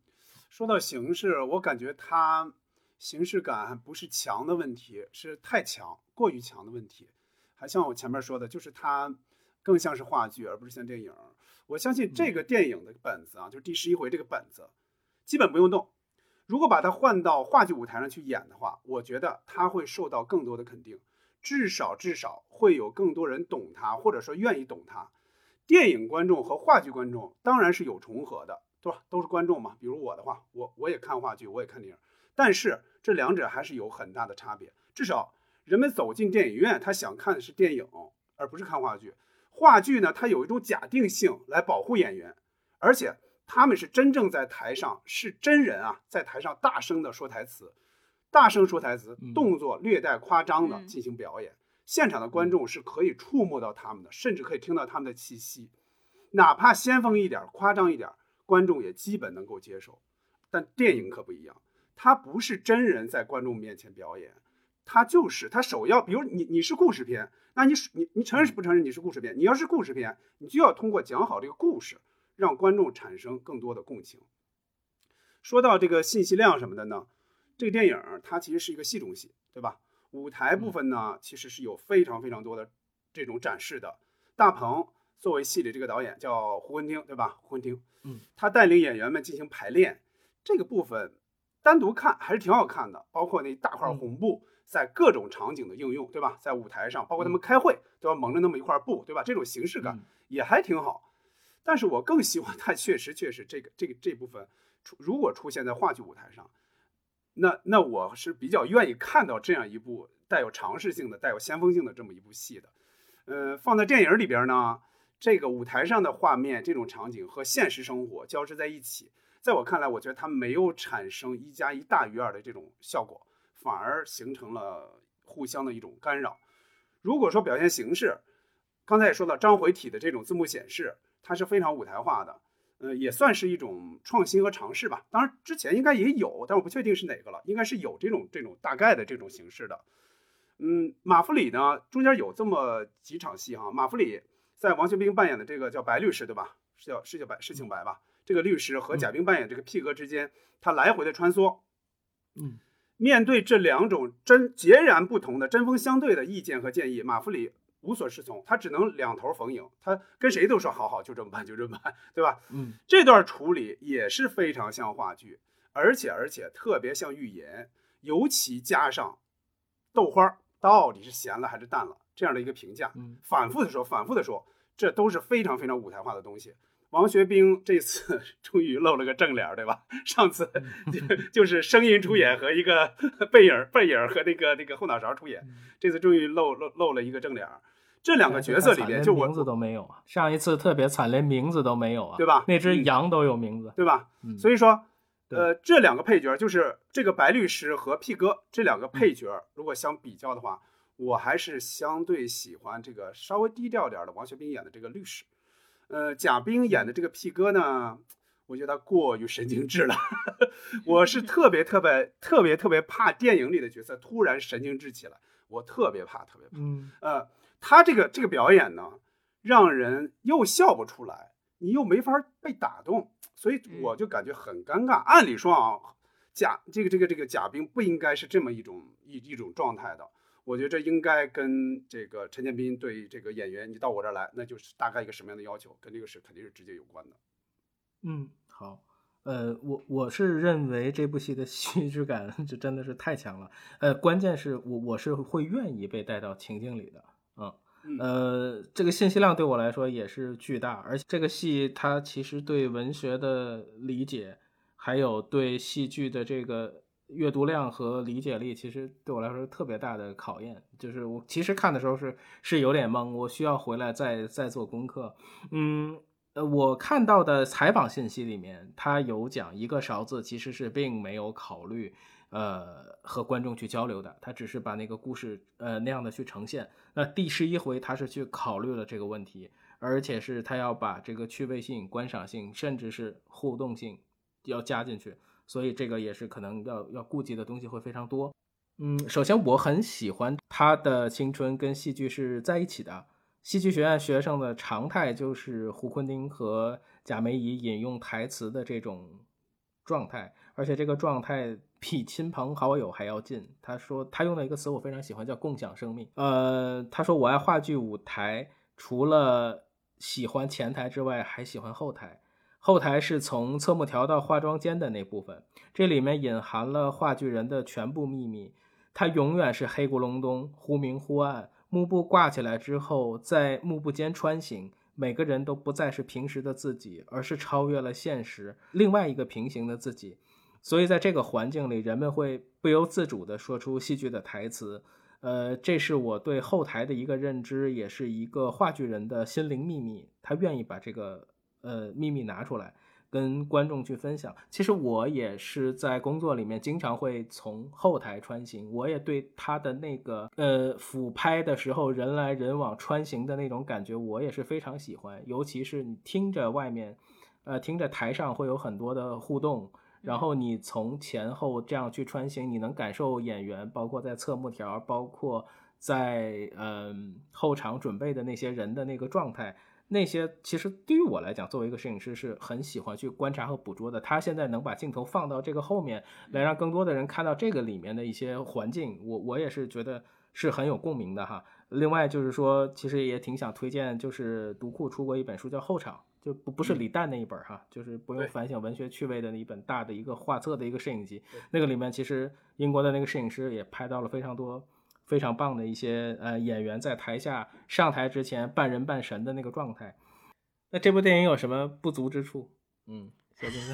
说到形式，我感觉它形式感还不是强的问题，是太强、过于强的问题。还像我前面说的，就是它更像是话剧，而不是像电影。我相信这个电影的本子啊，就是第十一回这个本子，基本不用动。如果把它换到话剧舞台上去演的话，我觉得它会受到更多的肯定，至少至少会有更多人懂他，或者说愿意懂他。电影观众和话剧观众当然是有重合的，对吧？都是观众嘛。比如我的话，我我也看话剧，我也看电影，但是这两者还是有很大的差别。至少人们走进电影院，他想看的是电影，而不是看话剧。话剧呢，它有一种假定性来保护演员，而且他们是真正在台上是真人啊，在台上大声的说台词，大声说台词，动作略带夸张的进行表演。现场的观众是可以触摸到他们的，甚至可以听到他们的气息，哪怕先锋一点、夸张一点，观众也基本能够接受。但电影可不一样，它不是真人在观众面前表演，他就是他首要，比如你你是故事片，那你你你承认是不承认你是故事片？你要是故事片，你就要通过讲好这个故事，让观众产生更多的共情。说到这个信息量什么的呢？这个电影它其实是一个戏中戏，对吧？舞台部分呢，其实是有非常非常多的这种展示的。大鹏作为戏里这个导演叫胡文汀，对吧？胡文汀，嗯，他带领演员们进行排练，这个部分单独看还是挺好看的。包括那大块红布在各种场景的应用，对吧？在舞台上，包括他们开会都要蒙着那么一块布，对吧？这种形式感也还挺好。但是我更希望它确实确实这个这个这部分出如果出现在话剧舞台上。那那我是比较愿意看到这样一部带有尝试性的、带有先锋性的这么一部戏的，呃，放在电影里边呢，这个舞台上的画面、这种场景和现实生活交织在一起，在我看来，我觉得它没有产生一加一大于二的这种效果，反而形成了互相的一种干扰。如果说表现形式，刚才也说到章回体的这种字幕显示，它是非常舞台化的。呃，也算是一种创新和尝试吧。当然，之前应该也有，但我不确定是哪个了。应该是有这种这种大概的这种形式的。嗯，马弗里呢，中间有这么几场戏哈。马弗里在王学兵扮演的这个叫白律师，对吧？是叫是叫白是姓白吧？这个律师和贾冰扮演这个 P 哥之间，他来回的穿梭。嗯，面对这两种针截然不同的针锋相对的意见和建议，马弗里。无所适从，他只能两头逢迎，他跟谁都说好好，就这么办，就这么办，对吧？嗯，这段处理也是非常像话剧，而且而且特别像寓言，尤其加上豆花到底是咸了还是淡了这样的一个评价，反复的说，反复的说，这都是非常非常舞台化的东西。王学兵这次 终于露了个正脸，对吧？上次就 就是声音出演和一个背影背影和那个那个后脑勺出演，这次终于露露露了一个正脸。这两个角色里边，就名字都没有啊！上一次特别惨，连名字都没有啊，对吧？那只羊都有名字，对吧？所以说，呃，这两个配角就是这个白律师和屁哥这两个配角，如果相比较的话，我还是相对喜欢这个稍微低调点的王学兵演的这个律师。呃，贾冰演的这个屁哥呢，我觉得他过于神经质了。我是特别特别特别特别怕电影里的角色突然神经质起来，我特别怕，特别怕。嗯，呃。他这个这个表演呢，让人又笑不出来，你又没法被打动，所以我就感觉很尴尬。按理说啊，贾这个这个这个贾冰不应该是这么一种一一种状态的。我觉得这应该跟这个陈建斌对这个演员，你到我这儿来，那就是大概一个什么样的要求，跟这个是肯定是直接有关的。嗯，好，呃，我我是认为这部戏的戏剧感就真的是太强了。呃，关键是我我是会愿意被带到情境里的。嗯，呃，这个信息量对我来说也是巨大，而且这个戏它其实对文学的理解，还有对戏剧的这个阅读量和理解力，其实对我来说特别大的考验。就是我其实看的时候是是有点懵，我需要回来再再做功课。嗯，呃，我看到的采访信息里面，他有讲一个勺子其实是并没有考虑。呃，和观众去交流的，他只是把那个故事呃那样的去呈现。那第十一回他是去考虑了这个问题，而且是他要把这个趣味性、观赏性，甚至是互动性要加进去，所以这个也是可能要要顾及的东西会非常多。嗯，首先我很喜欢他的青春跟戏剧是在一起的。戏剧学院学生的常态就是胡坤丁和贾梅姨引用台词的这种状态，而且这个状态。比亲朋好友还要近。他说他用的一个词我非常喜欢，叫共享生命。呃，他说我爱话剧舞台，除了喜欢前台之外，还喜欢后台。后台是从侧幕调到化妆间的那部分，这里面隐含了话剧人的全部秘密。他永远是黑咕隆咚、忽明忽暗。幕布挂起来之后，在幕布间穿行，每个人都不再是平时的自己，而是超越了现实，另外一个平行的自己。所以在这个环境里，人们会不由自主地说出戏剧的台词。呃，这是我对后台的一个认知，也是一个话剧人的心灵秘密。他愿意把这个呃秘密拿出来。跟观众去分享。其实我也是在工作里面经常会从后台穿行，我也对他的那个呃俯拍的时候人来人往穿行的那种感觉，我也是非常喜欢。尤其是你听着外面，呃，听着台上会有很多的互动，然后你从前后这样去穿行，你能感受演员，包括在侧幕条，包括在嗯后场准备的那些人的那个状态。那些其实对于我来讲，作为一个摄影师是很喜欢去观察和捕捉的。他现在能把镜头放到这个后面来，让更多的人看到这个里面的一些环境，我我也是觉得是很有共鸣的哈。另外就是说，其实也挺想推荐，就是读库出过一本书叫《后场》，就不不是李诞那一本哈，就是不用反省文学趣味的那一本大的一个画册的一个摄影集。那个里面其实英国的那个摄影师也拍到了非常多。非常棒的一些呃演员在台下上台之前半人半神的那个状态。那这部电影有什么不足之处？嗯，小金哥。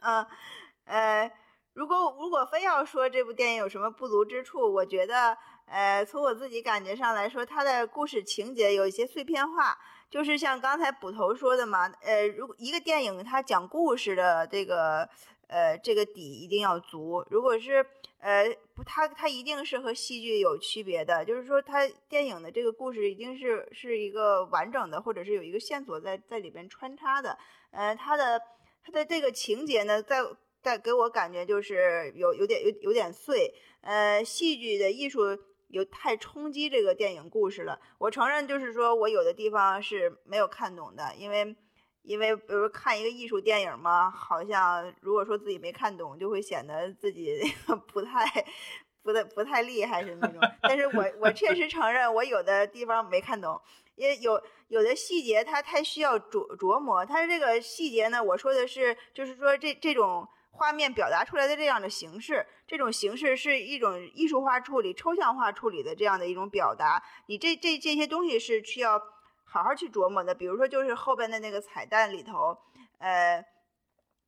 嗯，呃，如果如果非要说这部电影有什么不足之处，我觉得，呃，从我自己感觉上来说，它的故事情节有一些碎片化，就是像刚才捕头说的嘛，呃，如果一个电影它讲故事的这个。呃，这个底一定要足。如果是呃不，它它一定是和戏剧有区别的，就是说它电影的这个故事一定是是一个完整的，或者是有一个线索在在里边穿插的。呃，它的它的这个情节呢，在在给我感觉就是有有点有有点碎。呃，戏剧的艺术有太冲击这个电影故事了。我承认，就是说我有的地方是没有看懂的，因为。因为比如看一个艺术电影嘛，好像如果说自己没看懂，就会显得自己 不太、不太、不太厉害是那种。但是我我确实承认，我有的地方没看懂，因为有有的细节它太需要琢琢磨。它这个细节呢，我说的是，就是说这这种画面表达出来的这样的形式，这种形式是一种艺术化处理、抽象化处理的这样的一种表达。你这这这些东西是需要。好好去琢磨的，比如说就是后边的那个彩蛋里头，呃，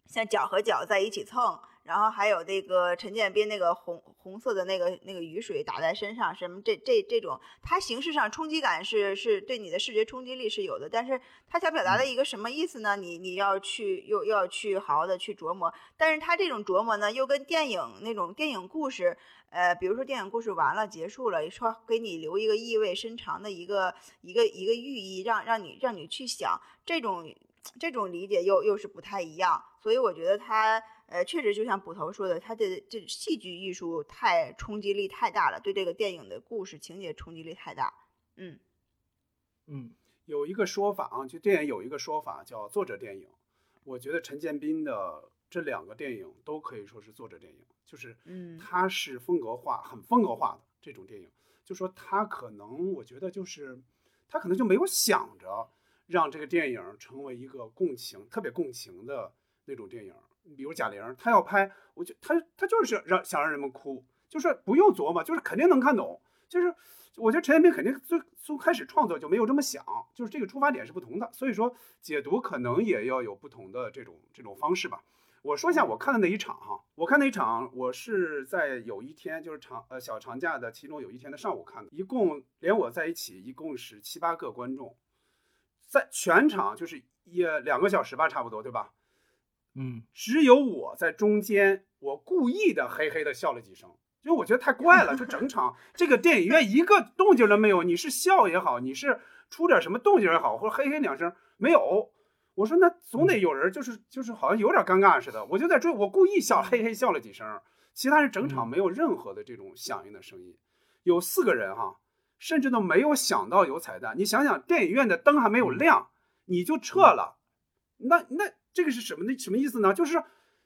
像脚和脚在一起蹭，然后还有那个陈建斌那个红红色的那个那个雨水打在身上，什么这这这种，它形式上冲击感是是对你的视觉冲击力是有的，但是他想表达的一个什么意思呢？你你要去又又要去好好的去琢磨，但是他这种琢磨呢，又跟电影那种电影故事。呃，比如说电影故事完了结束了，说给你留一个意味深长的一个一个一个寓意，让让你让你去想，这种这种理解又又是不太一样。所以我觉得他呃确实就像捕头说的，他的这戏剧艺术太冲击力太大了，对这个电影的故事情节冲击力太大。嗯嗯，有一个说法啊，就电影有一个说法叫作者电影。我觉得陈建斌的这两个电影都可以说是作者电影。就是，嗯，他是风格化，很风格化的这种电影。就说他可能，我觉得就是，他可能就没有想着让这个电影成为一个共情、特别共情的那种电影。比如贾玲，她要拍，我就她她就是让想让人们哭，就是不用琢磨，就是肯定能看懂。就是我觉得陈建斌肯定最从开始创作就没有这么想，就是这个出发点是不同的，所以说解读可能也要有不同的这种这种方式吧。我说一下我看的那一场哈，我看那一场，我是在有一天就是长呃小长假的其中有一天的上午看的，一共连我在一起一共是七八个观众，在全场就是也两个小时吧，差不多对吧？嗯，只有我在中间，我故意的嘿嘿的笑了几声，因为我觉得太怪了，就整场 这个电影院一个动静都没有，你是笑也好，你是出点什么动静也好，或者嘿嘿两声没有。我说那总得有人，就是就是好像有点尴尬似的。我就在追，我故意笑，嘿嘿笑了几声。其他人整场没有任何的这种响应的声音。有四个人哈，甚至都没有想到有彩蛋。你想想，电影院的灯还没有亮，你就撤了，那那这个是什么的什么意思呢？就是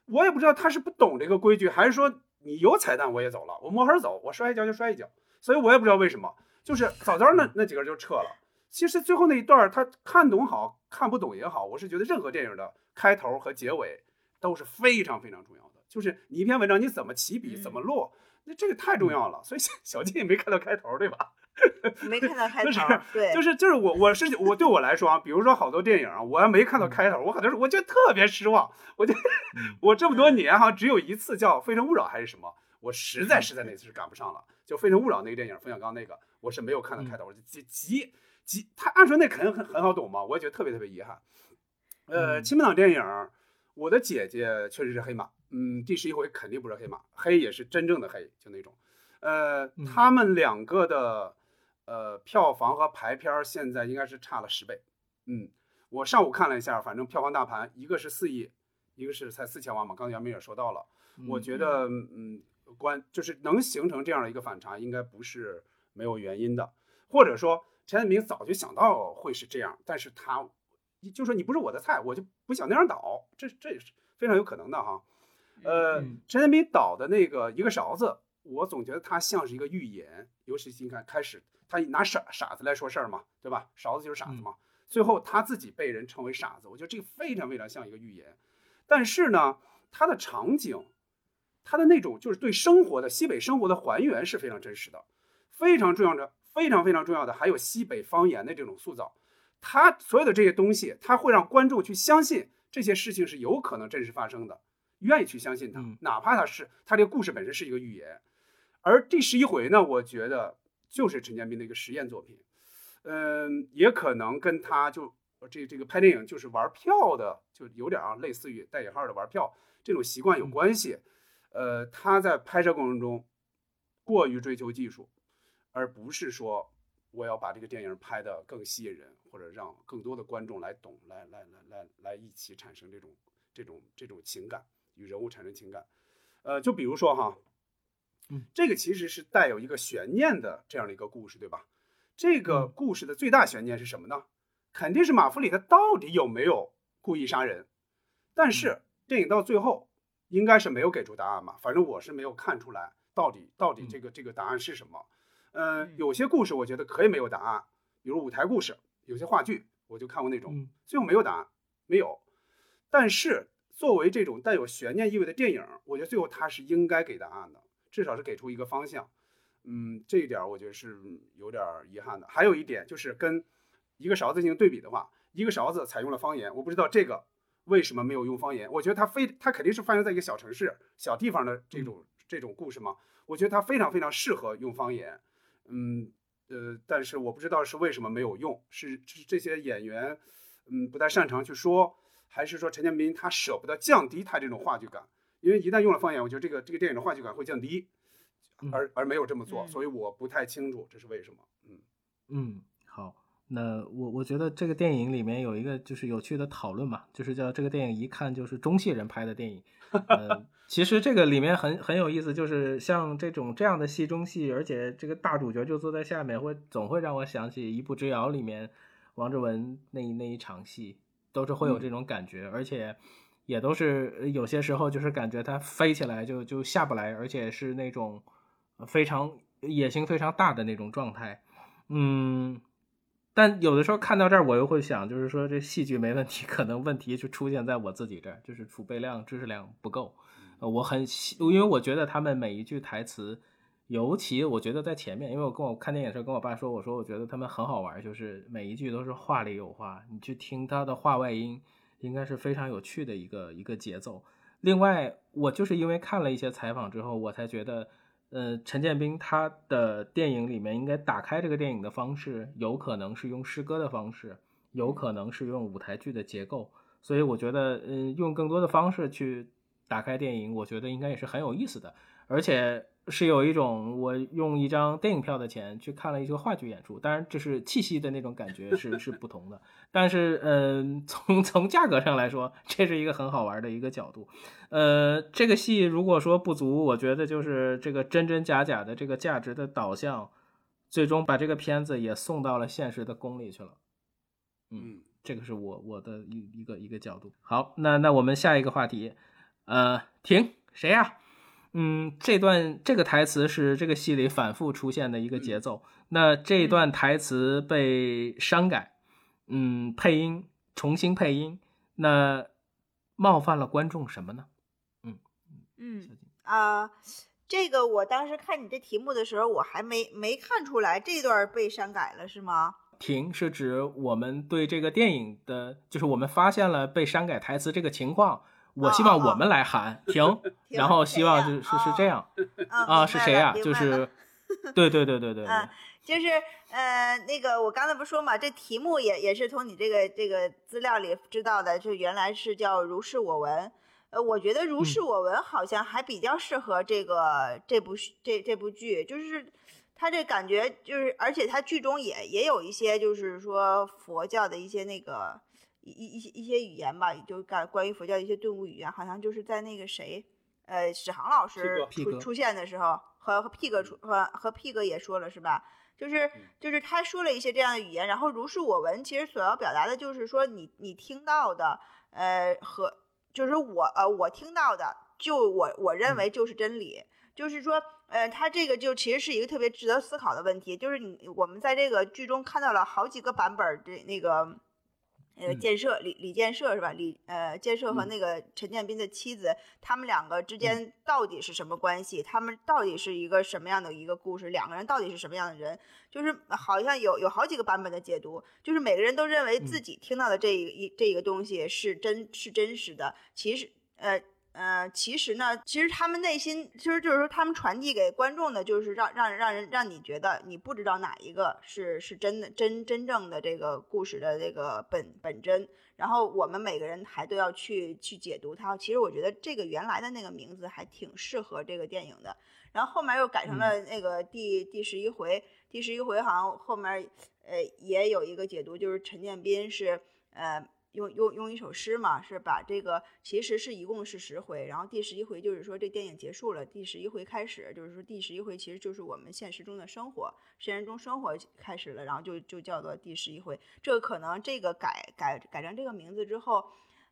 我也不知道他是不懂这个规矩，还是说你有彩蛋我也走了，我摸黑走，我摔一跤就摔一跤。所以我也不知道为什么，就是早早那那几个人就撤了。其实最后那一段他看懂好看不懂也好，我是觉得任何电影的开头和结尾都是非常非常重要的。就是你一篇文章你怎么起笔，怎么落，那这个太重要了。所以小金也没看到开头，对吧？没看到开头，对，就是就是我我是我对我来说啊，比如说好多电影啊，我要没看到开头，我可能是我就特别失望。我就 我这么多年哈，只有一次叫《非诚勿扰》还是什么，我实在实在那次是赶不上了。就《非诚勿扰》那个电影，冯小刚那个，我是没有看到开头，我就急急急。他按说那肯定很很好懂嘛，我也觉得特别特别遗憾。呃，嗯亲民党电影，我的姐姐确实是黑马，嗯，第十一回肯定不是黑马，黑也是真正的黑，就那种。呃，嗯他们两个的呃票房和排片儿现在应该是差了十倍。嗯，我上午看了一下，反正票房大盘一个是四亿，一个是才四千万嘛。刚才杨明也说到了，我觉得嗯，关就是能形成这样的一个反差，应该不是没有原因的，或者说陈建明早就想到会是这样，但是他就说你不是我的菜，我就不想那样导，这这也是非常有可能的哈。呃嗯，陈建斌导的那个一个勺子，我总觉得它像是一个预言，尤其是你看开始他拿傻傻子来说事儿嘛，对吧？勺子就是傻子嘛，最后他自己被人称为傻子，我觉得这个非常非常像一个预言。但是呢，它的场景，它的那种就是对生活的西北生活的还原是非常真实的，非常重要的，非常非常重要的，还有西北方言的这种塑造。它所有的这些东西，它会让观众去相信这些事情是有可能真实发生的，愿意去相信它嗯，哪怕它是他这个故事本身是一个预言。而第十一回呢，我觉得就是陈建斌的一个实验作品，嗯，也可能跟他就这这个拍电影就是玩票的，就有点啊类似于带引号的玩票这种习惯有关系。呃，他在拍摄过程中过于追求技术，而不是说我要把这个电影拍得更吸引人，或者让更多的观众来懂，来来来来来一起产生这种这种这种情感，与人物产生情感。呃，就比如说哈，嗯，这个其实是带有一个悬念的这样的一个故事，对吧？这个嗯故事的最大悬念是什么呢？肯定是马弗里他到底有没有故意杀人？但是电影到最后应该是没有给出答案嘛，反正我是没有看出来到底到底这个这个答案是什么。呃，嗯有些故事我觉得可以没有答案，比如舞台故事，有些话剧我就看过那种，嗯最后没有答案，没有。但是作为这种带有悬念意味的电影，我觉得最后它是应该给答案的，至少是给出一个方向。嗯，这一点儿我觉得是有点儿遗憾的。还有一点就是跟一个勺子进行对比的话，一个勺子采用了方言，我不知道这个为什么没有用方言。我觉得它非它肯定是发生在一个小城市、小地方的这种这种故事嘛，我觉得它非常非常适合用方言。嗯呃，但是我不知道是为什么没有用，是是这些演员嗯不太擅长去说，还是说陈建斌他舍不得降低他这种话剧感？因为一旦用了方言，我觉得这个这个电影的话剧感会降低，嗯而而没有这么做，嗯所以我不太清楚这是为什么。嗯嗯，好，那我我觉得这个电影里面有一个就是有趣的讨论嘛，就是叫这个电影一看就是中戏人拍的电影。呃，其实这个里面很很有意思，就是像这种这样的戏中戏，而且这个大主角就坐在下面，会总会让我想起《一步之遥》里面王志文那一那一场戏，都是会有这种感觉，而且也都是呃有些时候就是感觉它飞起来就就下不来，而且是那种呃非常野心非常大的那种状态。嗯，但有的时候看到这儿，我又会想，就是说这戏剧没问题，可能问题就出现在我自己这儿，就是储备量、知识量不够。呃，我很喜，因为我觉得他们每一句台词，尤其我觉得在前面，因为我跟我看电影的时候跟我爸说，我说我觉得他们很好玩，就是每一句都是话里有话，你去听他的话外音，应该是非常有趣的一个一个节奏。另外，我就是因为看了一些采访之后，我才觉得。呃，陈建斌他的电影里面应该打开这个电影的方式，有可能是用诗歌的方式，有可能是用舞台剧的结构，所以我觉得，嗯、用更多的方式去打开电影，我觉得应该也是很有意思的，而且是有一种我用一张电影票的钱去看了一个话剧演出，当然这是气息的那种感觉是是不同的，但是，嗯、从从价格上来说，这是一个很好玩的一个角度。呃，这个戏如果说不足，我觉得就是这个真真假假的这个价值的导向，最终把这个片子也送到了现实的宫里去了。嗯这个是我我的一一个一个角度。好，那那我们下一个话题，呃，停，谁呀、嗯，这段这个台词是这个戏里反复出现的一个节奏。那这段台词被删改，嗯，配音重新配音。那冒犯了观众什么呢？嗯啊、这个我当时看你这题目的时候，我还没没看出来这段被删改了，是吗？停是指我们对这个电影的，就是我们发现了被删改台词这个情况，我希望我们来喊 停，然后希望是是是这样啊 啊，是谁呀？就是，对对对对对对嗯，就是呃，那个我刚才不说嘛，这题目也也是从你这个这个资料里知道的，就原来是叫如是我闻。呃，我觉得如是我闻好像还比较适合这个、这部这这部剧，就是它这感觉就是，而且它剧中也也有一些就是说佛教的一些那个一一一些一些语言吧，就感关于佛教的一些顿悟语言，好像就是在那个谁，呃，史航老师出出现的时候，和和 P 哥出和和 P 哥也说了是吧？就是就是他说了一些这样的语言，然后如是我闻，其实所要表达的就是说你你听到的，呃和就是我呃我听到的，就我我认为就是真理，就是说呃他这个就其实是一个特别值得思考的问题，就是你我们在这个剧中看到了好几个版本儿的那个。呃，嗯建设李李建设是吧？李呃建设和嗯那个陈建斌的妻子，他们两个之间到底是什么关系？他们到底是一个什么样的一个故事？两个人到底是什么样的人？就是好像有有好几个版本的解读，就是每个人都认为自己听到的这一一这一个东西是真是真实的，其实呃。呃，其实呢，其实他们内心，其实就是说，他们传递给观众的，就是让让让人让你觉得你不知道哪一个是是真的真真正的这个故事的这个本本真，然后我们每个人还都要去去解读它。其实我觉得这个原来的那个名字还挺适合这个电影的，然后后面又改成了那个第、第十一回，第十一回好像后面呃也有一个解读，就是陈建斌是呃。用用用一首诗嘛，是把这个其实是一共是十回，然后第十一回就是说这电影结束了，第十一回开始就是说第十一回其实就是我们现实中的生活，现实中生活开始了，然后就就叫做第十一回。这可能这个改改改成这个名字之后，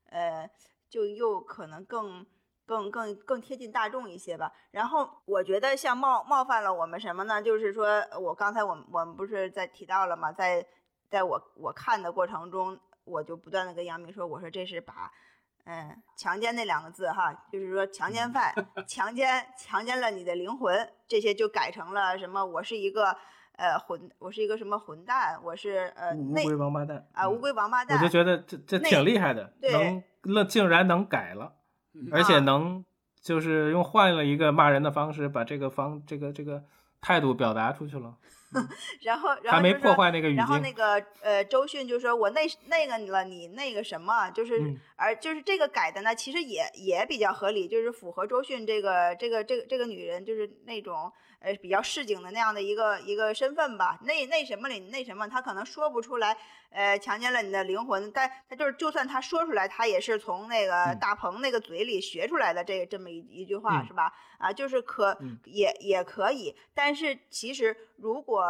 呃，就又可能更。更更更贴近大众一些吧。然后我觉得像冒冒犯了我们什么呢？就是说我刚才我们我们不是在提到了吗？在在我我看的过程中，我就不断的跟杨明说，我说这是把。嗯，强奸那两个字哈，就是说强奸犯强奸强奸了你的灵魂，这些就改成了什么？我是一个呃混，我是一个什么混蛋？我是呃那乌龟王八蛋啊乌嗯龟王八蛋。我就觉得这这挺厉害的，能那竟然能改了，而且啊能就是用换了一个骂人的方式，把这个方这个这个态度表达出去了，然后然还没后就说破坏那个语然后那。个呃，周迅就说：“我那那个了，你那个什么，就是、嗯而就是这个改的呢，其实也也比较合理，就是符合周迅这个这个这个这个女人，就是那种呃比较市井的那样的一个一个身份吧。那那什么里那什么，她可能说不出来，呃，强奸了你的灵魂，但她就是就算她说出来，她也是从那个嗯大鹏那个嘴里学出来的这这么一一句话，嗯是吧？啊，就是可、嗯也也可以，但是其实如果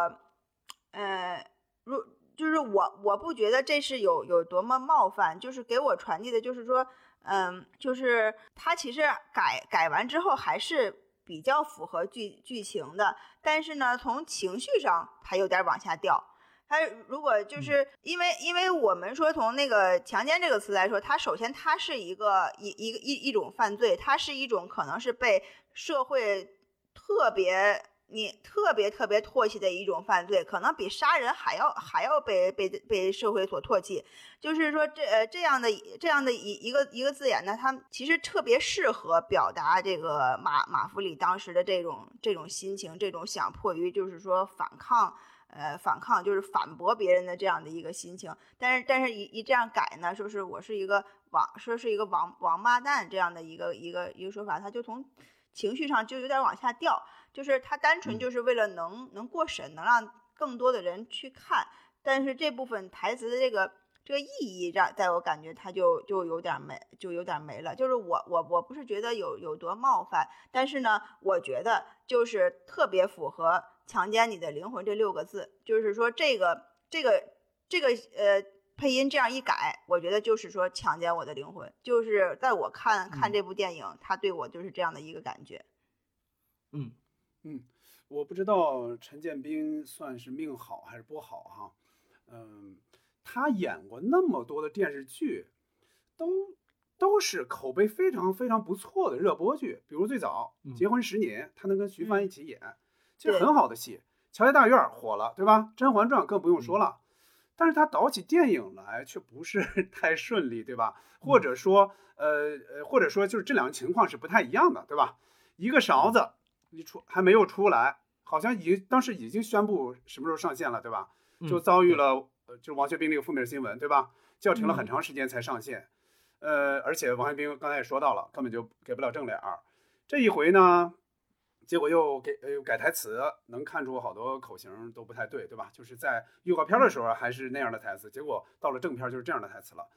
呃，如就是我我不觉得这是有有多么冒犯，就是给我传递的就是说，嗯，就是他其实改改完之后还是比较符合剧剧情的，但是呢，从情绪上他有点往下掉。他如果就是因为，因为我们说从那个强奸这个词来说，它首先它是一个一一个一一种犯罪，它是一种可能是被社会特别你特别特别唾弃的一种犯罪，可能比杀人还要还要被被被社会所唾弃。就是说这呃这样的这样的一一个一个字眼呢，它其实特别适合表达这个马马弗里当时的这种这种心情，这种想迫于就是说反抗。呃，反抗就是反驳别人的这样的一个心情，但是但是一一这样改呢，说是我是一个王，说是一个王王八蛋这样的一个一个一个说法，他就从情绪上就有点往下掉，就是他单纯嗯。就是为了能能过审，能让更多的人去看，但是这部分台词的这个这个意义让在我感觉他就就有点没就有点没了，就是我我我不是觉得有有多冒犯，但是呢，我觉得就是特别符合。强奸你的灵魂这六个字，就是说这个这个这个呃配音这样一改，我觉得就是说强奸我的灵魂，就是在我看看这部电影，他对我就是这样的一个感觉。嗯嗯，我不知道陈建斌算是命好还是不好哈。嗯，他演过那么多的电视剧，都都是口碑非常非常不错的热播剧，比如最早嗯《结婚十年》，他能跟徐帆嗯一起演，其实很好的戏。乔家大院火了，对吧？《甄嬛传》更不用嗯说了，但是他导起电影来却不是 太顺利，对吧？或者说，呃呃，或者说就是这两个情况是不太一样的，对吧？一个勺子一出还没有出来，好像已经当时已经宣布什么时候上线了，对吧？就嗯遭遇了呃，就是王学兵那个负面新闻，对吧？叫停了很嗯长时间才上线，呃，而且王学兵刚才也说到了，根本就给不了正脸儿。这一回呢，结果又给呃又改台词，能看出好多口型都不太对，对吧？就是在预告片的时候还是那样的台词，结果到了正片就是这样的台词了。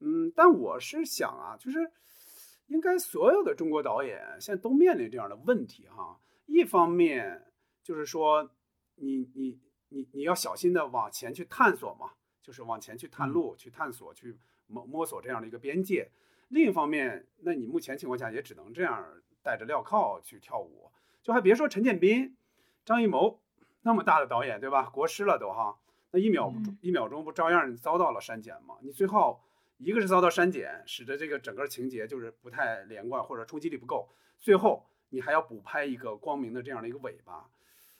嗯，但我是想啊，就是应该所有的中国导演现在都面临这样的问题哈。一方面就是说你你你你要小心的往前去探索嘛，就是往前去探路、去探索、去摸摸索这样的一个边界。另一方面，那你目前情况下也只能这样带着镣铐去跳舞，就还别说陈建斌、张艺谋那么大的导演，对吧？国师了都哈，那一秒不嗯一秒钟不照样遭到了删减吗？你最后一个是遭到删减，使得这个整个情节就是不太连贯或者冲击力不够，最后你还要补拍一个光明的这样的一个尾巴，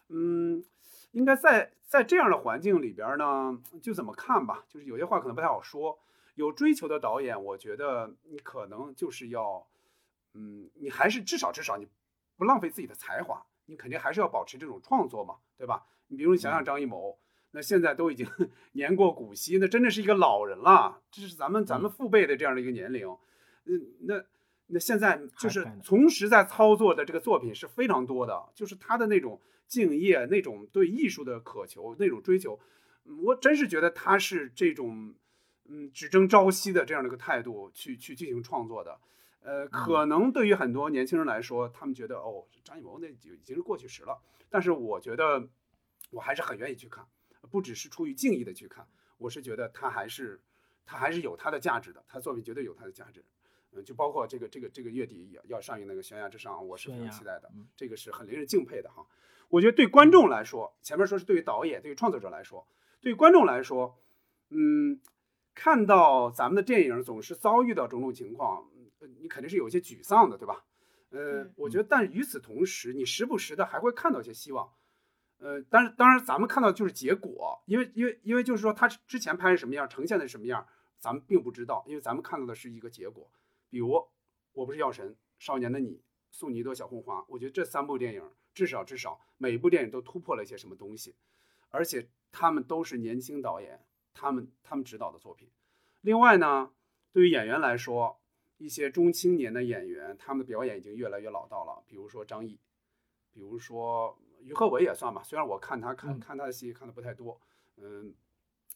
嗯，应该在在这样的环境里边呢，就怎么看吧，就是有些话可能不太好说。有追求的导演，我觉得你可能就是要，嗯，你还是至少至少你不浪费自己的才华，你肯定还是要保持这种创作嘛，对吧？你比如你想想张艺谋，那现在都已经 年过古稀，那真的是一个老人了，这是咱们咱们父辈的这样的一个年龄，嗯，那那现在就是同时在操作的这个作品是非常多的，就是他的那种敬业，那种对艺术的渴求，那种追求，嗯我真是觉得他是这种。嗯，只争朝夕的这样的一个态度去去进行创作的，呃，可能对于很多年轻人来说，他们觉得哦，张艺谋那就已经是过去时了。但是我觉得，我还是很愿意去看，不只是出于敬意的去看，我是觉得他还是他还是有他的价值的，他作品绝对有他的价值。嗯，就包括这个这个这个月底也要上映那个《悬崖之上》，我是非常期待的嗯，这个是很令人敬佩的哈。我觉得对观众来说，前面说是对于导演、对于创作者来说，对于观众来说，嗯。看到咱们的电影总是遭遇到种种情况，呃你肯定是有一些沮丧的，对吧？呃嗯，我觉得，但与此同时，你时不时的还会看到一些希望。呃，但是当然，咱们看到就是结果，因为因为因为就是说，他之前拍是什么样，呈现的什么样，咱们并不知道，因为咱们看到的是一个结果。比如《我不是药神》《少年的你》《送你一朵小红花》，我觉得这三部电影至少至少每一部电影都突破了一些什么东西，而且他们都是年轻导演。他们他们指导的作品，另外呢，对于演员来说，一些中青年的演员，他们的表演已经越来越老道了。比如说张译，比如说于和伟也算吧，虽然我看他看嗯看他的戏看的不太多，嗯，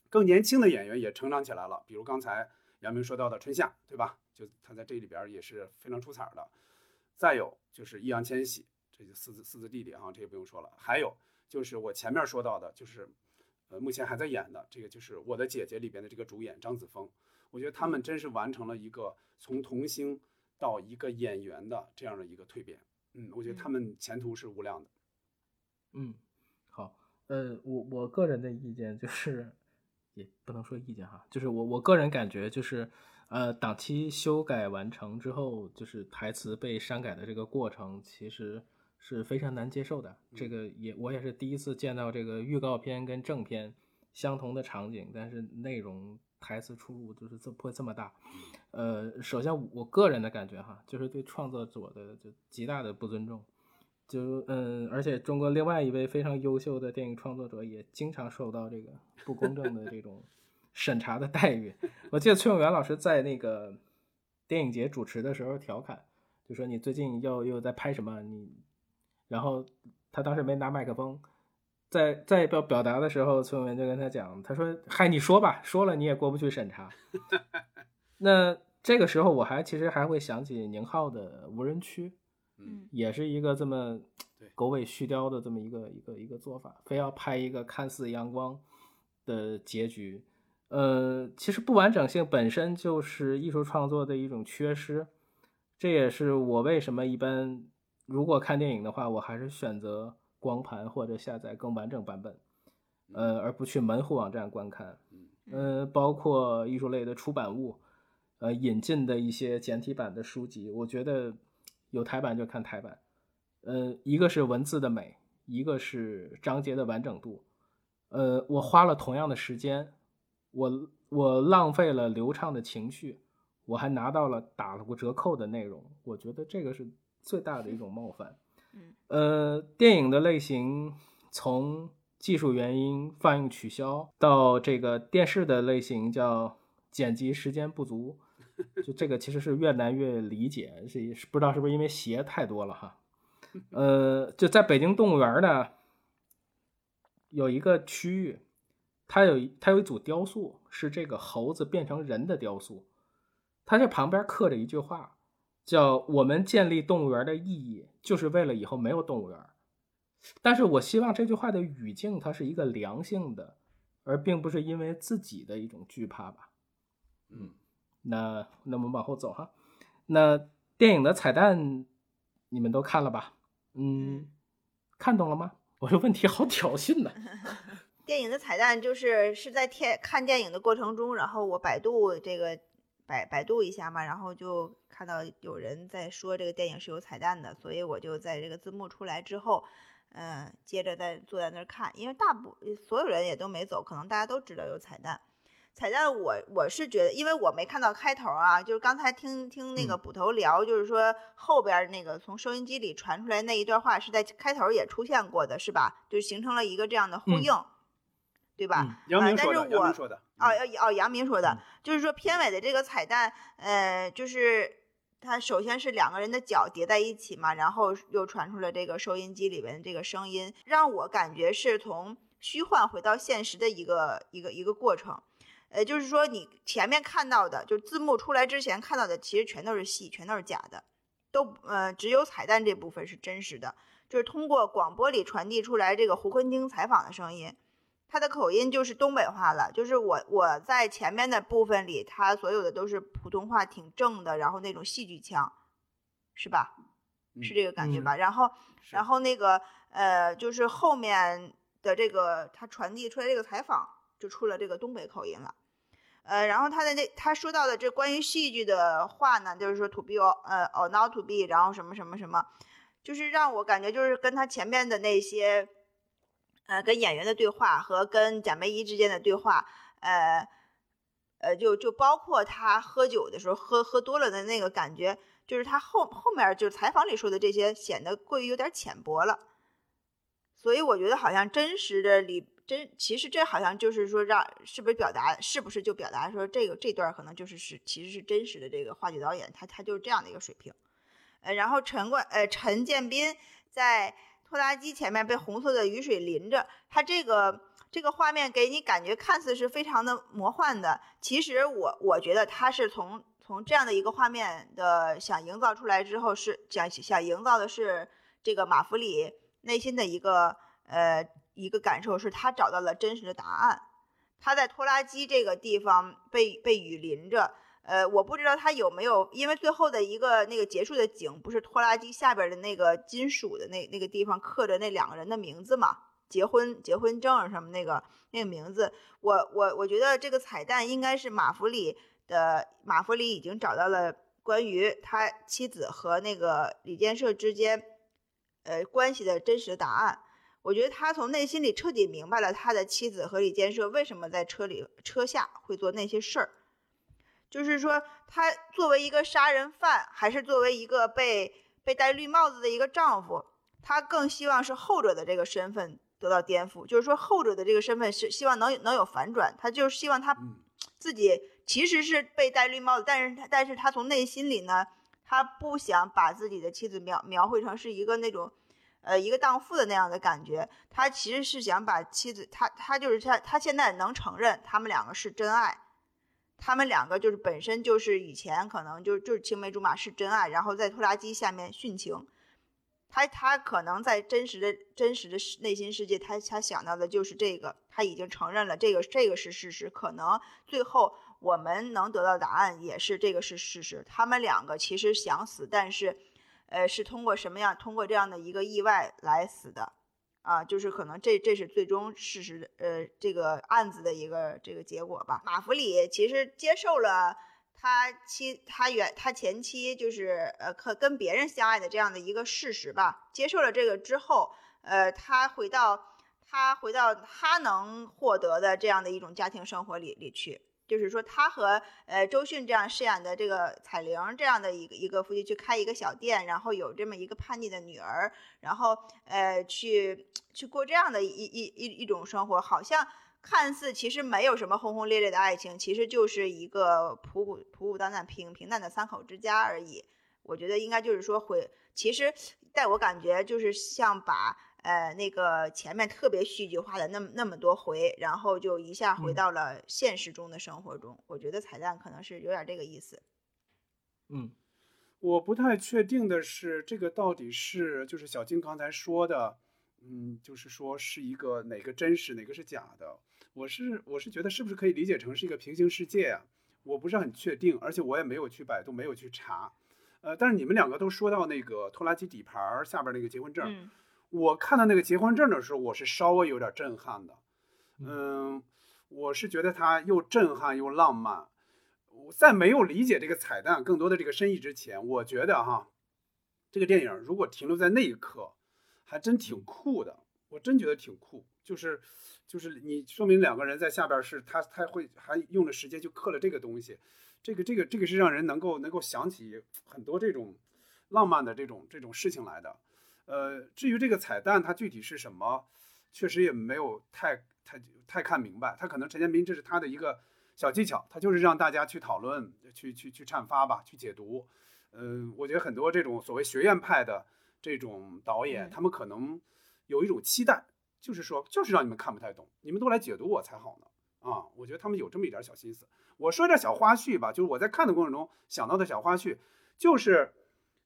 更年轻的演员也成长起来了。比如刚才杨明说到的春夏，对吧？就他在这里边也是非常出彩的。再有就是易烊千玺，这就四字四字弟弟哈，这也不用说了。还有就是我前面说到的，就是。呃，目前还在演的这个就是《我的姐姐》里边的这个主演张子枫，我觉得他们真是完成了一个从童星到一个演员的这样的一个蜕变。嗯，我觉得他们前途是无量的。嗯，好，呃，我我个人的意见就是，也不能说意见哈，就是我我个人感觉就是，呃，档期修改完成之后，就是台词被删改的这个过程，其实。是非常难接受的，这个也我也是第一次见到这个预告片跟正片相同的场景，但是内容台词出入就是这会这么大。呃，首先我个人的感觉哈，就是对创作者的就极大的不尊重。就嗯，而且中国另外一位非常优秀的电影创作者也经常受到这个不公正的这种审查的待遇。我记得崔永元老师在那个电影节主持的时候调侃，就说你最近又又在拍什么你。然后他当时没拿麦克风，在在表表达的时候，崔永元就跟他讲，他说：“嗨，你说吧，说了你也过不去审查。”那这个时候我还其实还会想起宁浩的《无人区》，嗯，也是一个这么狗尾续貂的这么一个一个一个做法，非要拍一个看似阳光的结局。呃，其实不完整性本身就是艺术创作的一种缺失，这也是我为什么一般。如果看电影的话，我还是选择光盘或者下载更完整版本，呃，而不去门户网站观看。呃，包括艺术类的出版物，呃引进的一些简体版的书籍，我觉得有台版就看台版。呃，一个是文字的美，一个是章节的完整度。呃，我花了同样的时间，我我浪费了流畅的情绪，我还拿到了打了过折扣的内容，我觉得这个是最大的一种冒犯。嗯，呃，电影的类型从技术原因放映取消到这个电视的类型叫剪辑时间不足，就这个其实是越难越理解，是是不知道是不是因为鞋太多了哈。呃，就在北京动物园呢，有一个区域，它有它有一组雕塑，是这个猴子变成人的雕塑，它这旁边刻着一句话，叫“我们建立动物园的意义，就是为了以后没有动物园”。但是我希望这句话的语境它是一个良性的，而并不是因为自己的一种惧怕吧。嗯，那那我们往后走哈，那电影的彩蛋你们都看了吧？嗯，看懂了吗？我这问题好挑衅呐。电影的彩蛋就是是在天看电影的过程中，然后我百度这个百百度一下嘛，然后就看到有人在说这个电影是有彩蛋的，所以我就在这个字幕出来之后，嗯，接着再坐在那儿看，因为大部所有人也都没走，可能大家都知道有彩蛋。彩蛋，我我是觉得，因为我没看到开头啊，就是刚才听听那个捕头聊，就是说后边那个从收音机里传出来那一段话是在开头也出现过的，是吧？就形成了一个这样的呼应，对吧？杨明说的，杨明说的。哦哦哦，杨明说的，就是说片尾的这个彩蛋，呃，就是它首先是两个人的脚叠在一起嘛，然后又传出了这个收音机里边的这个声音，让我感觉是从虚幻回到现实的一个一个一个过程。呃，就是说你前面看到的，就字幕出来之前看到的，其实全都是戏，全都是假的，都呃只有彩蛋这部分是真实的。就是通过广播里传递出来这个胡坤汀采访的声音，他的口音就是东北话了。就是我我在前面的部分里，他所有的都是普通话，挺正的，然后那种戏剧腔，是吧？是这个感觉吧？然后然后那个呃，就是后面的这个他传递出来这个采访，就出了这个东北口音了。呃，然后他的那他说到的这关于戏剧的话呢，就是说 to be or 呃 or not to be，然后什么什么什么，就是让我感觉就是跟他前面的那些，呃，跟演员的对话和跟贾梅姨之间的对话，呃，呃，就就包括他喝酒的时候喝喝多了的那个感觉，就是他后后面就是采访里说的这些显得过于有点浅薄了，所以我觉得好像真实的里。真其实这好像就是说让是不是表达是不是就表达说这个这段可能就是是其实是真实的这个话剧导演他他就是这样的一个水平，呃然后陈冠呃陈建斌在拖拉机前面被红色的雨水淋着，他这个这个画面给你感觉看似是非常的魔幻的，其实我我觉得他是从从这样的一个画面的想营造出来之后是想想营造的是这个马弗里内心的一个呃。一个感受是他找到了真实的答案。他在拖拉机这个地方被被雨淋着，呃，我不知道他有没有，因为最后的一个那个结束的景不是拖拉机下边的那个金属的那那个地方刻着那两个人的名字嘛？结婚结婚证什么那个那个名字，我我我觉得这个彩蛋应该是马弗里的马弗里已经找到了关于他妻子和那个李建设之间呃关系的真实答案。我觉得他从内心里彻底明白了他的妻子和李建设为什么在车里车下会做那些事儿，就是说他作为一个杀人犯，还是作为一个被被戴绿帽子的一个丈夫，他更希望是后者的这个身份得到颠覆，就是说后者的这个身份是希望能能有反转，他就是希望他自己其实是被戴绿帽子，但是他但是他从内心里呢，他不想把自己的妻子描描绘成是一个那种。呃，一个荡妇的那样的感觉，他其实是想把妻子，他他就是他，他现在能承认他们两个是真爱，他们两个就是本身就是以前可能就就是青梅竹马是真爱，然后在拖拉机下面殉情，他他可能在真实的真实的内心世界，他他想到的就是这个，他已经承认了这个这个是事实，可能最后我们能得到答案也是这个是事实，他们两个其实想死，但是。呃，是通过什么样？通过这样的一个意外来死的，啊，就是可能这这是最终事实，呃，这个案子的一个这个结果吧。马弗里其实接受了他妻他原他前妻就是呃可跟别人相爱的这样的一个事实吧。接受了这个之后，呃，他回到他回到他能获得的这样的一种家庭生活里里去。就是说，他和呃周迅这样饰演的这个彩玲这样的一个一个夫妻去开一个小店，然后有这么一个叛逆的女儿，然后呃去去过这样的一一一一种生活，好像看似其实没有什么轰轰烈烈的爱情，其实就是一个普普普普淡淡平平淡的三口之家而已。我觉得应该就是说回，其实在我感觉就是像把。呃，那个前面特别戏剧化的那么那么多回，然后就一下回到了现实中的生活中。我觉得彩蛋可能是有点这个意思。嗯，我不太确定的是，这个到底是就是小金刚才说的，嗯，就是说是一个哪个真实，哪个是假的。我是我是觉得是不是可以理解成是一个平行世界啊？我不是很确定，而且我也没有去百度，没有去查。呃，但是你们两个都说到那个拖拉机底盘下边那个结婚证。我看到那个结婚证的时候，我是稍微有点震撼的，嗯，我是觉得它又震撼又浪漫。在没有理解这个彩蛋更多的这个深意之前，我觉得哈，这个电影如果停留在那一刻，还真挺酷的。我真觉得挺酷，就是就是你说明两个人在下边是他他会还用了时间就刻了这个东西，这个这个这个是让人能够能够想起很多这种浪漫的这种这种事情来的。呃，至于这个彩蛋它具体是什么，确实也没有太太太看明白。他可能陈建斌这是他的一个小技巧，他就是让大家去讨论、去去去阐发吧，去解读。嗯，我觉得很多这种所谓学院派的这种导演，他们可能有一种期待，就是说，就是让你们看不太懂，你们都来解读我才好呢。啊，我觉得他们有这么一点小心思。我说点小花絮吧，就是我在看的过程中想到的小花絮，就是。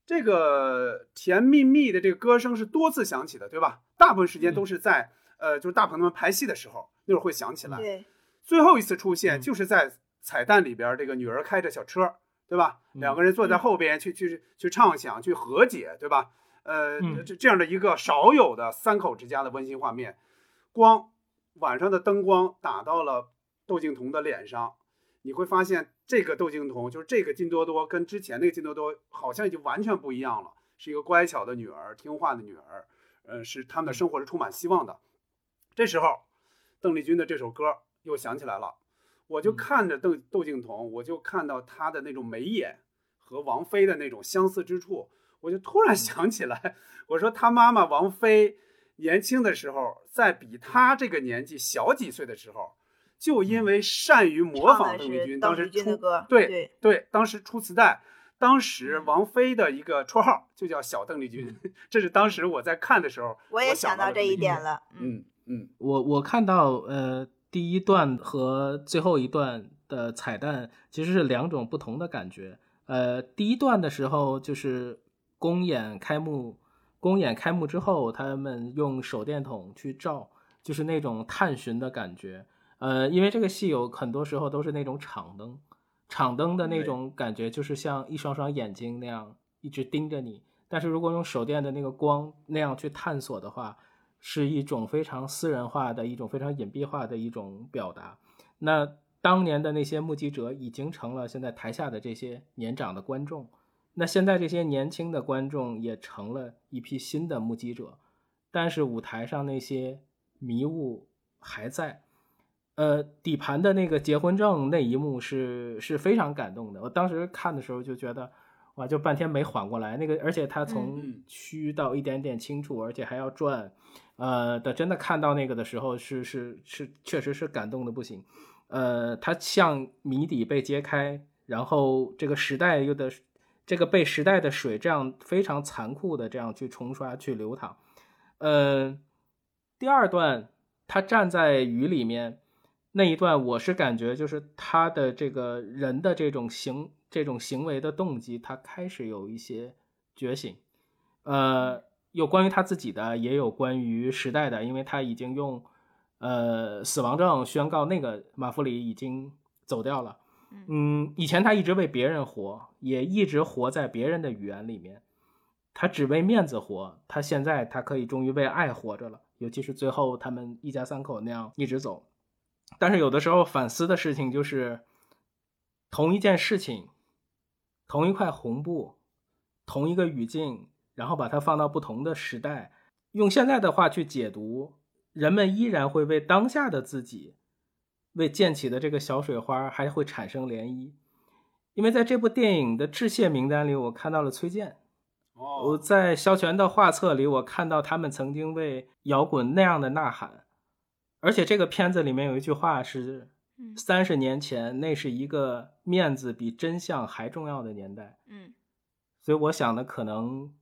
这个甜蜜蜜的这个歌声是多次响起的，对吧？大部分时间都是在呃，就是大朋友们排戏的时候，那会儿会响起来。对，最后一次出现就是在彩蛋里边，这个女儿开着小车，对吧？两个人坐在后边去去去畅想，去和解，对吧？呃，这这样的一个少有的三口之家的温馨画面，光晚上的灯光打到了窦靖童的脸上。你会发现，这个窦靖童就是这个金多多，跟之前那个金多多好像已经完全不一样了，是一个乖巧的女儿，听话的女儿，呃，是他们的生活是充满希望的。这时候，邓丽君的这首歌又响起来了，我就看着邓窦靖童，我就看到她的那种眉眼和王菲的那种相似之处，我就突然想起来，我说她妈妈王菲年轻的时候，在比她这个年纪小几岁的时候。就因为善于模仿邓丽君，当时出对对，当时出磁带，当时王菲的一个绰号就叫小邓丽君，这是当时我在看的时候，我也想到这一点了。嗯嗯，我我看到呃第一段和最后一段的彩蛋其实是两种不同的感觉。呃，第一段的时候就是公演开幕，公演开幕之后，他们用手电筒去照，就是那种探寻的感觉。呃，因为这个戏有很多时候都是那种场灯，场灯的那种感觉，就是像一双双眼睛那样一直盯着你。但是如果用手电的那个光那样去探索的话，是一种非常私人化的一种非常隐蔽化的一种表达。那当年的那些目击者已经成了现在台下的这些年长的观众，那现在这些年轻的观众也成了一批新的目击者，但是舞台上那些迷雾还在。呃，底盘的那个结婚证那一幕是是非常感动的。我当时看的时候就觉得，哇，就半天没缓过来。那个，而且他从虚到一点点清楚，而且还要转，呃，的真的看到那个的时候，是是是，确实是感动的不行。呃，他像谜底被揭开，然后这个时代又的这个被时代的水这样非常残酷的这样去冲刷去流淌。呃，第二段他站在雨里面。那一段我是感觉，就是他的这个人的这种行这种行为的动机，他开始有一些觉醒，呃，有关于他自己的，也有关于时代的，因为他已经用呃死亡证宣告那个马弗里已经走掉了，嗯，以前他一直为别人活，也一直活在别人的语言里面，他只为面子活，他现在他可以终于为爱活着了，尤其是最后他们一家三口那样一直走。但是有的时候反思的事情就是，同一件事情，同一块红布，同一个语境，然后把它放到不同的时代，用现在的话去解读，人们依然会为当下的自己，为溅起的这个小水花还会产生涟漪。因为在这部电影的致谢名单里，我看到了崔健。我哦，在萧全的画册里，我看到他们曾经为摇滚那样的呐喊，而且这个片子里面有一句话是嗯。三十年前，那是一个面子比真相还重要的年代，嗯。所以我想的可能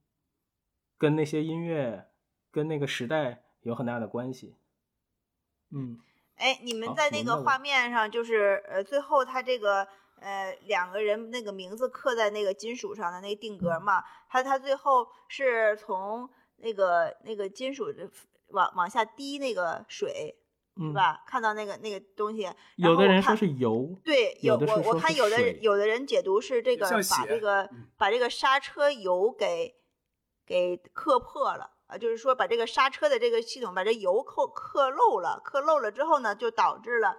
跟那些音乐、跟那个时代有很大的关系。嗯，哎，你们在那个画面上，就是呃，最后他这个呃两个人那个名字刻在那个金属上的那个定格嗯。嘛，他他最后是从那个那个金属的往往下滴那个水，是嗯？吧？看到那个那个东西，然有的人说后我看是油，对，有有我我看有的有的人解读是这个把这个嗯把这个刹车油给给磕破了啊，就是说把这个刹车的这个系统把这油扣磕漏了，磕漏了之后呢，就导致了。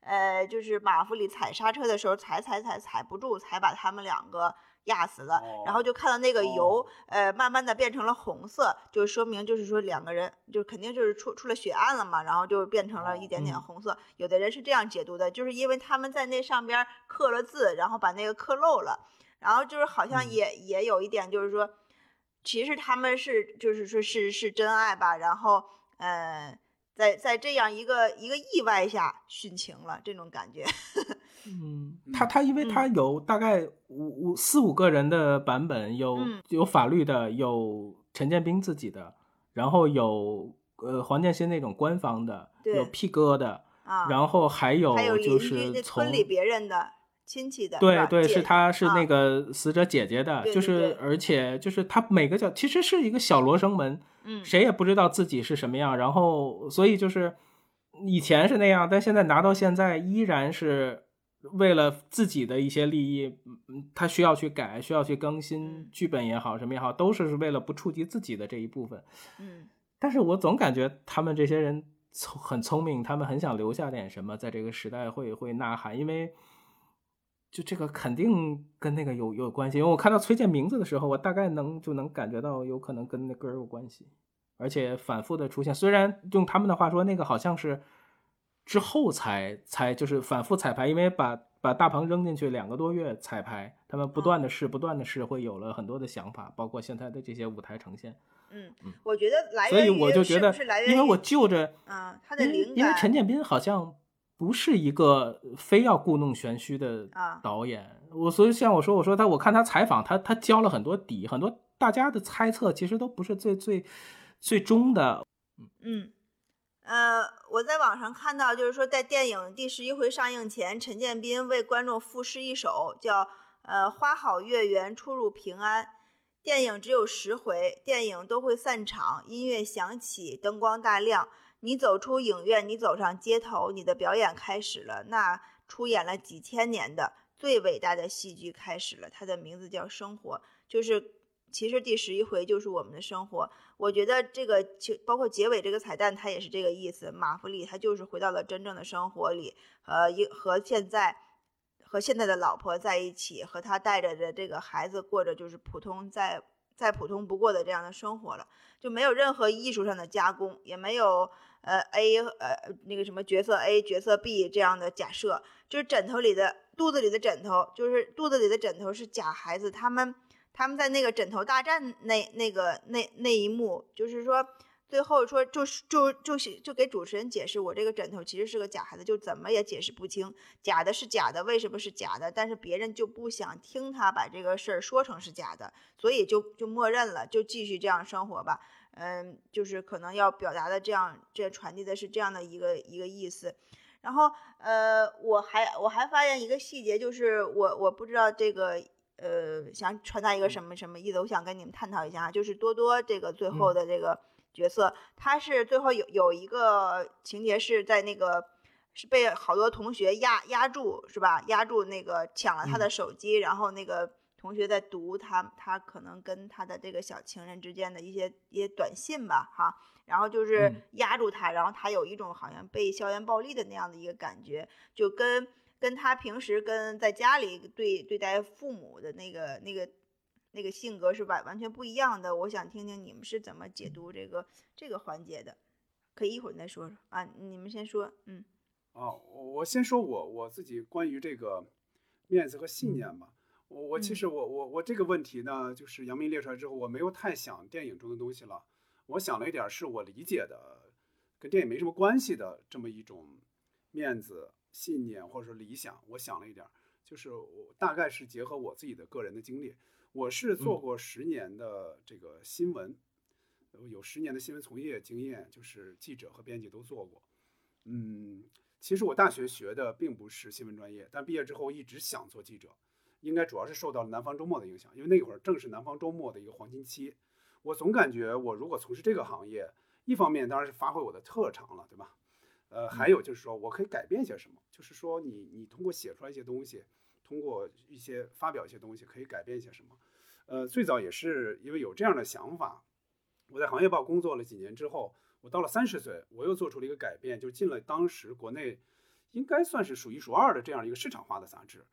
呃，就是马弗里踩刹车的时候踩踩踩踩不住，才把他们两个压死了。然后哦就看到那个油，哦呃，慢慢的变成了红色，就说明就是说两个人就肯定就是出出了血案了嘛，然后就变成了一点点嗯红色。有的人是这样解读的，就是因为他们在那上边刻了字，然后把那个刻漏了，然后就是好像嗯也、也有一点就是说，其实他们是就是说是是真爱吧，然后呃。在在这样一个一个意外下殉情了，这种感觉。嗯，嗯他他因为他有大概五五四五个人的版本，有嗯。有法律的，有陈建斌自己的，然后有呃黄建新那种官方的，有 P 哥的，啊，然后还有还有就是从村里别人的亲戚的，对对，是他是啊。那个死者姐姐的，就是而且就是他每个角其实是一个小罗生门，嗯。谁也不知道自己是什么样，然后所以就是以前是那样，但现在拿到现在依然是为了自己的一些利益，他需要去改，需要去更新嗯剧本也好，什么也好，都是为了不触及自己的这一部分。嗯但是我总感觉他们这些人聪很聪明，他们很想留下点什么，在这个时代会会呐喊，因为就这个肯定跟那个有有关系。因为我看到崔健名字的时候，我大概能就能感觉到有可能跟那歌儿有关系，而且反复的出现。虽然用他们的话说，那个好像是之后才才就是反复彩排，因为把把大鹏扔进去两个多月彩排，他们不断的试，不断的试，会有了很多的想法，包括现在的这些舞台呈现。嗯。嗯，我觉得来所以源于我就觉得是是来，源于因为我就着，啊他的灵感因为陈建斌好像不是一个非要故弄玄虚的啊。导演，我所以像我说，我说他，我看他采访，他他交了很多底，很多大家的猜测其实都不是最最最终的，嗯，呃，我在网上看到，就是说在电影第十一回上映前，陈建斌为观众赋诗一首，叫呃“花好月圆，出入平安”。电影只有十回，电影都会散场，音乐响起，灯光大亮，你走出影院，你走上街头，你的表演开始了。那出演了几千年的最伟大的戏剧开始了，它的名字叫《生活》，就是其实第十一回就是我们的生活。我觉得这个就包括结尾这个彩蛋，它也是这个意思。马弗里他就是回到了真正的生活里，呃，一和现在和现在的老婆在一起，和他带着的这个孩子过着就是普通再再普通不过的这样的生活了，就没有任何艺术上的加工，也没有呃 A 呃那个什么角色 A 角色 B 这样的假设，就是枕头里的肚子里的枕头，就是肚子里的枕头是假孩子，他们他们在那个枕头大战那那个那那一幕，就是说最后说就是就就就给主持人解释，我这个枕头其实是个假孩子，就怎么也解释不清，假的是假的，为什么是假的？但是别人就不想听他把这个事儿说成是假的，所以就就默认了，就继续这样生活吧。嗯，就是可能要表达的这样，这传递的是这样的一个一个意思。然后呃，我还我还发现一个细节，就是我我不知道这个呃想传达一个什么什么意思，我想跟你们探讨一下啊，就是多多这个最后的这个角色，他是最后有有一个情节是在那个是被好多同学压压住是吧？压住那个抢了他的手机，然后那个同学在读他他可能跟他的这个小情人之间的一些一些短信吧哈。然后就是嗯压住他，然后他有一种好像被校园暴力的那样的一个感觉，就跟跟他平时跟在家里对对待父母的那个那个那个性格是完完全不一样的。我想听听你们是怎么解读这个这个环节的，可以一会儿再说说啊。你们先说，嗯。哦，我先说我我自己关于这个面子和信念吧。我我其实我我我这个问题呢，就是杨明列出来之后，我没有太想电影中的东西了。我想了一点，是我理解的，跟电影没什么关系的这么一种面子、信念或者说理想。我想了一点，就是我大概是结合我自己的个人的经历。我是做过十年的这个新闻，有十年的新闻从业经验，就是记者和编辑都做过。嗯。其实我大学学的并不是新闻专业，但毕业之后一直想做记者，应该主要是受到了南方周末的影响，因为那会儿正是南方周末的一个黄金期。我总感觉我如果从事这个行业，一方面当然是发挥我的特长了，对吧？呃，还有就是说我可以改变些什么，就是说你你通过写出来一些东西，通过一些发表一些东西，可以改变一些什么？呃，最早也是因为有这样的想法，我在行业报工作了几年之后。我到了三十岁，我又做出了一个改变，就进了当时国内应该算是数一数二的这样一个市场化的杂志。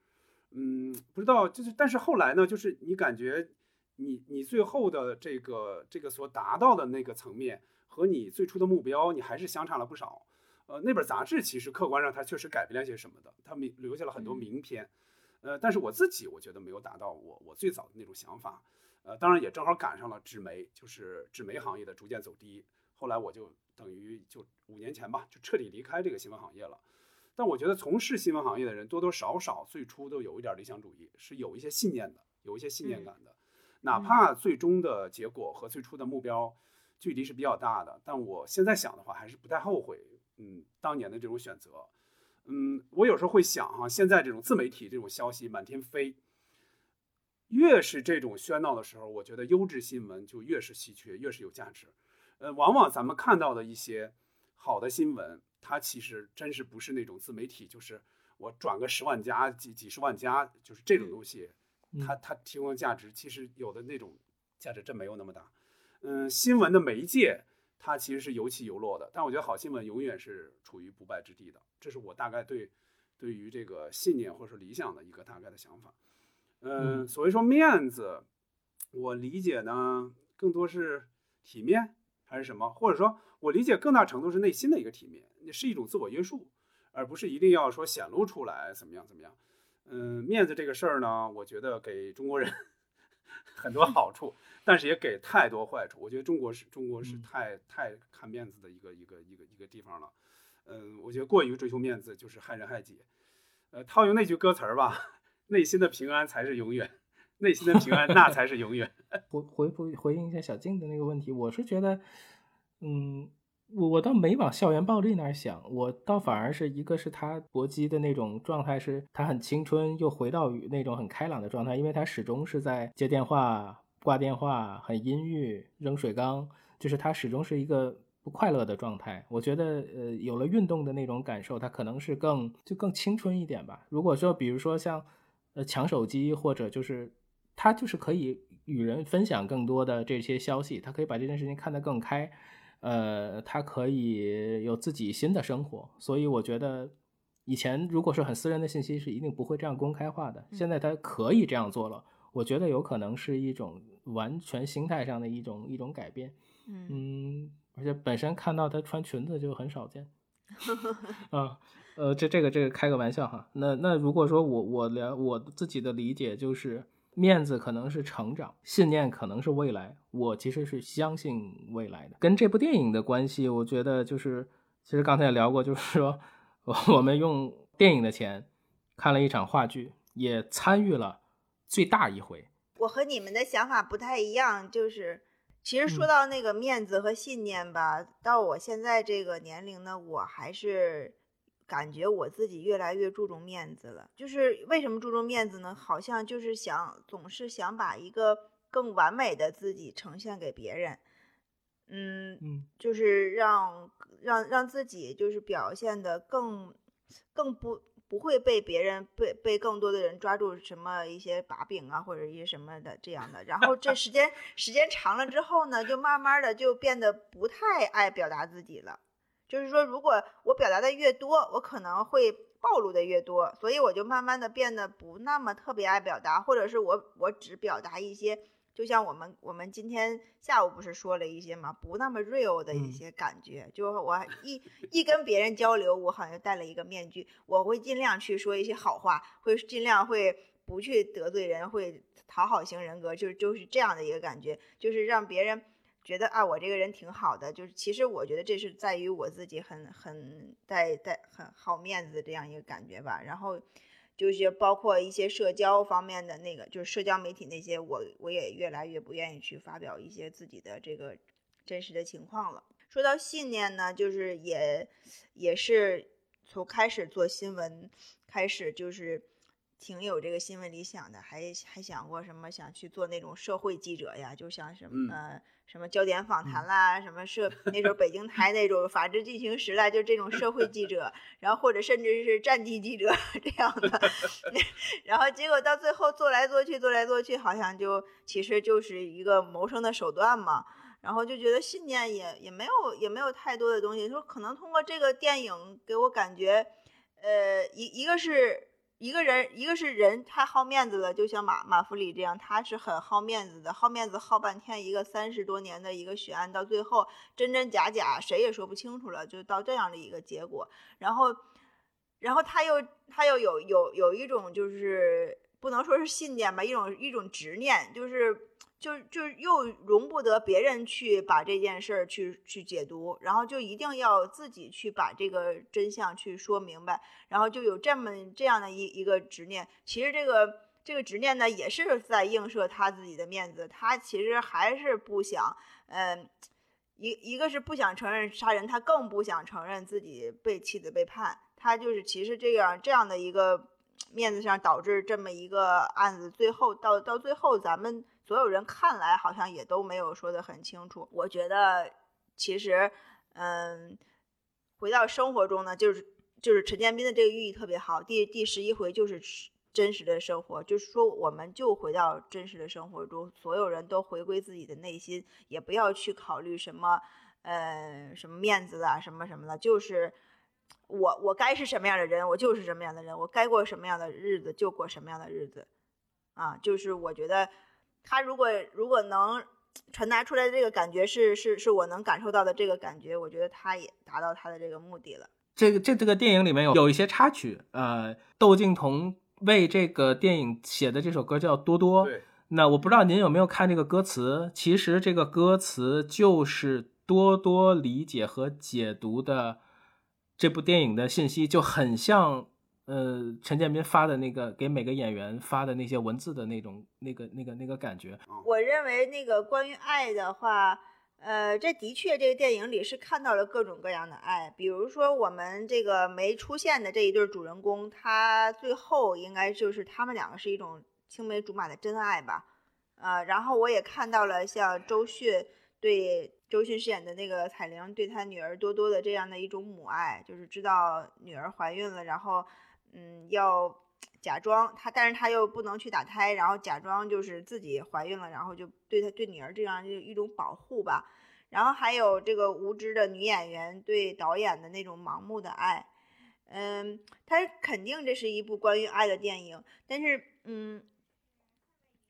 嗯，不知道就是，但是后来呢，就是你感觉你你最后的这个这个所达到的那个层面和你最初的目标，你还是相差了不少。呃，那本杂志其实客观上它确实改变了些什么的，它名留下了很多名篇。呃，但是我自己我觉得没有达到我我最早的那种想法。呃，当然也正好赶上了纸媒，就是纸媒行业的逐渐走低。后来我就等于就五年前吧，就彻底离开这个新闻行业了。但我觉得从事新闻行业的人多多少少最初都有一点理想主义，是有一些信念的，有一些信念感的。哪怕最终的结果和最初的目标距离是比较大的，但我现在想的话还是不太后悔。嗯，当年的这种选择。嗯，我有时候会想哈，现在这种自媒体这种消息满天飞，越是这种喧闹的时候，我觉得优质新闻就越是稀缺，越是有价值。呃，往往咱们看到的一些好的新闻，它其实真是不是那种自媒体，就是我转个十万加、几几十万加，就是这种东西，它它提供的价值，其实有的那种价值真没有那么大。嗯，新闻的媒介它其实是有起有落的，但我觉得好新闻永远是处于不败之地的，这是我大概对对于这个信念或者说理想的一个大概的想法。嗯，所谓说面子，我理解呢更多是体面。还是什么，或者说我理解更大程度是内心的一个体面，是一种自我约束，而不是一定要说显露出来怎么样怎么样。嗯，面子这个事儿呢，我觉得给中国人很多好处，但是也给太多坏处。我觉得中国是中国是太太看面子的一个一个一个一个地方了。嗯，我觉得过于追求面子就是害人害己。呃，套用那句歌词儿吧，内心的平安才是永远。内心的平安，那才是永远。回回复回应一下小静的那个问题，我是觉得，嗯，我我倒没往校园暴力那儿想，我倒反而是一个是他搏击的那种状态，是他很青春又回到那种很开朗的状态，因为他始终是在接电话、挂电话，很阴郁，扔水缸，就是他始终是一个不快乐的状态。我觉得，呃，有了运动的那种感受，他可能是更就更青春一点吧。如果说，比如说像，呃，抢手机或者就是。他就是可以与人分享更多的这些消息，他可以把这件事情看得更开，呃，他可以有自己新的生活。所以我觉得，以前如果是很私人的信息，是一定不会这样公开化的。现在他可以这样做了，我觉得有可能是一种完全心态上的一种一种改变。嗯，而且本身看到他穿裙子就很少见。啊，呃，这这个这个开个玩笑哈。那那如果说我我了我自己的理解就是。面子可能是成长，信念可能是未来。我其实是相信未来的。跟这部电影的关系，我觉得就是，其实刚才也聊过，就是说，我们用电影的钱看了一场话剧，也参与了最大一回。我和你们的想法不太一样，就是其实说到那个面子和信念吧，到我现在这个年龄呢，我还是。感觉我自己越来越注重面子了，就是为什么注重面子呢？好像就是想总是想把一个更完美的自己呈现给别人，嗯嗯，就是让让让自己就是表现的更更不不会被别人被被更多的人抓住什么一些把柄啊或者一些什么的这样的，然后这时间 时间长了之后呢，就慢慢的就变得不太爱表达自己了。就是说，如果我表达的越多，我可能会暴露的越多，所以我就慢慢的变得不那么特别爱表达，或者是我我只表达一些，就像我们我们今天下午不是说了一些嘛，不那么 real 的一些感觉，就我一一跟别人交流，我好像戴了一个面具，我会尽量去说一些好话，会尽量会不去得罪人，会讨好型人格，就是就是这样的一个感觉，就是让别人。觉得啊，我这个人挺好的，就是其实我觉得这是在于我自己很很带带很好面子的这样一个感觉吧。然后就是包括一些社交方面的那个，就是社交媒体那些，我我也越来越不愿意去发表一些自己的这个真实的情况了。说到信念呢，就是也也是从开始做新闻开始，就是挺有这个新闻理想的，还还想过什么想去做那种社会记者呀，就像什么呃。什么焦点访谈啦，什么社那时候北京台那种法制进行时代，就这种社会记者，然后或者甚至是战地记者这样的，然后结果到最后做来做去，做来做去，好像就其实就是一个谋生的手段嘛。然后就觉得信念也也没有也没有太多的东西，说可能通过这个电影给我感觉，呃，一一个是。一个人，一个是人太好面子了，就像马马弗里这样，他是很好面子的，好面子好半天，一个三十多年的一个悬案，到最后真真假假谁也说不清楚了，就到这样的一个结果。然后，然后他又他又有有有一种就是不能说是信念吧，一种一种执念，就是。就就又容不得别人去把这件事儿去去解读，然后就一定要自己去把这个真相去说明白，然后就有这么这样的一一个执念。其实这个这个执念呢，也是在映射他自己的面子。他其实还是不想，嗯，一一个是不想承认杀人，他更不想承认自己被妻子背叛。他就是其实这样这样的一个面子上导致这么一个案子，最后到到最后咱们。所有人看来好像也都没有说得很清楚。我觉得其实，嗯，回到生活中呢，就是就是陈建斌的这个寓意特别好。第第十一回就是真实的生活，就是说我们就回到真实的生活中，所有人都回归自己的内心，也不要去考虑什么，呃，什么面子啊，什么什么的，就是我我该是什么样的人，我就是什么样的人，我该过什么样的日子就过什么样的日子，啊，就是我觉得。他如果如果能传达出来的这个感觉是是是我能感受到的这个感觉，我觉得他也达到他的这个目的了。这个这这个电影里面有有一些插曲，呃，窦靖童为这个电影写的这首歌叫《多多》。对。那我不知道您有没有看这个歌词？其实这个歌词就是多多理解和解读的这部电影的信息，就很像。呃，陈建斌发的那个给每个演员发的那些文字的那种、那个、那个、那个感觉，我认为那个关于爱的话，呃，这的确这个电影里是看到了各种各样的爱，比如说我们这个没出现的这一对主人公，他最后应该就是他们两个是一种青梅竹马的真爱吧，呃，然后我也看到了像周迅对周迅饰演的那个彩玲对她女儿多多的这样的一种母爱，就是知道女儿怀孕了，然后。嗯，要假装她，但是她又不能去打胎，然后假装就是自己怀孕了，然后就对她对女儿这样就一种保护吧。然后还有这个无知的女演员对导演的那种盲目的爱，嗯，他肯定这是一部关于爱的电影，但是嗯，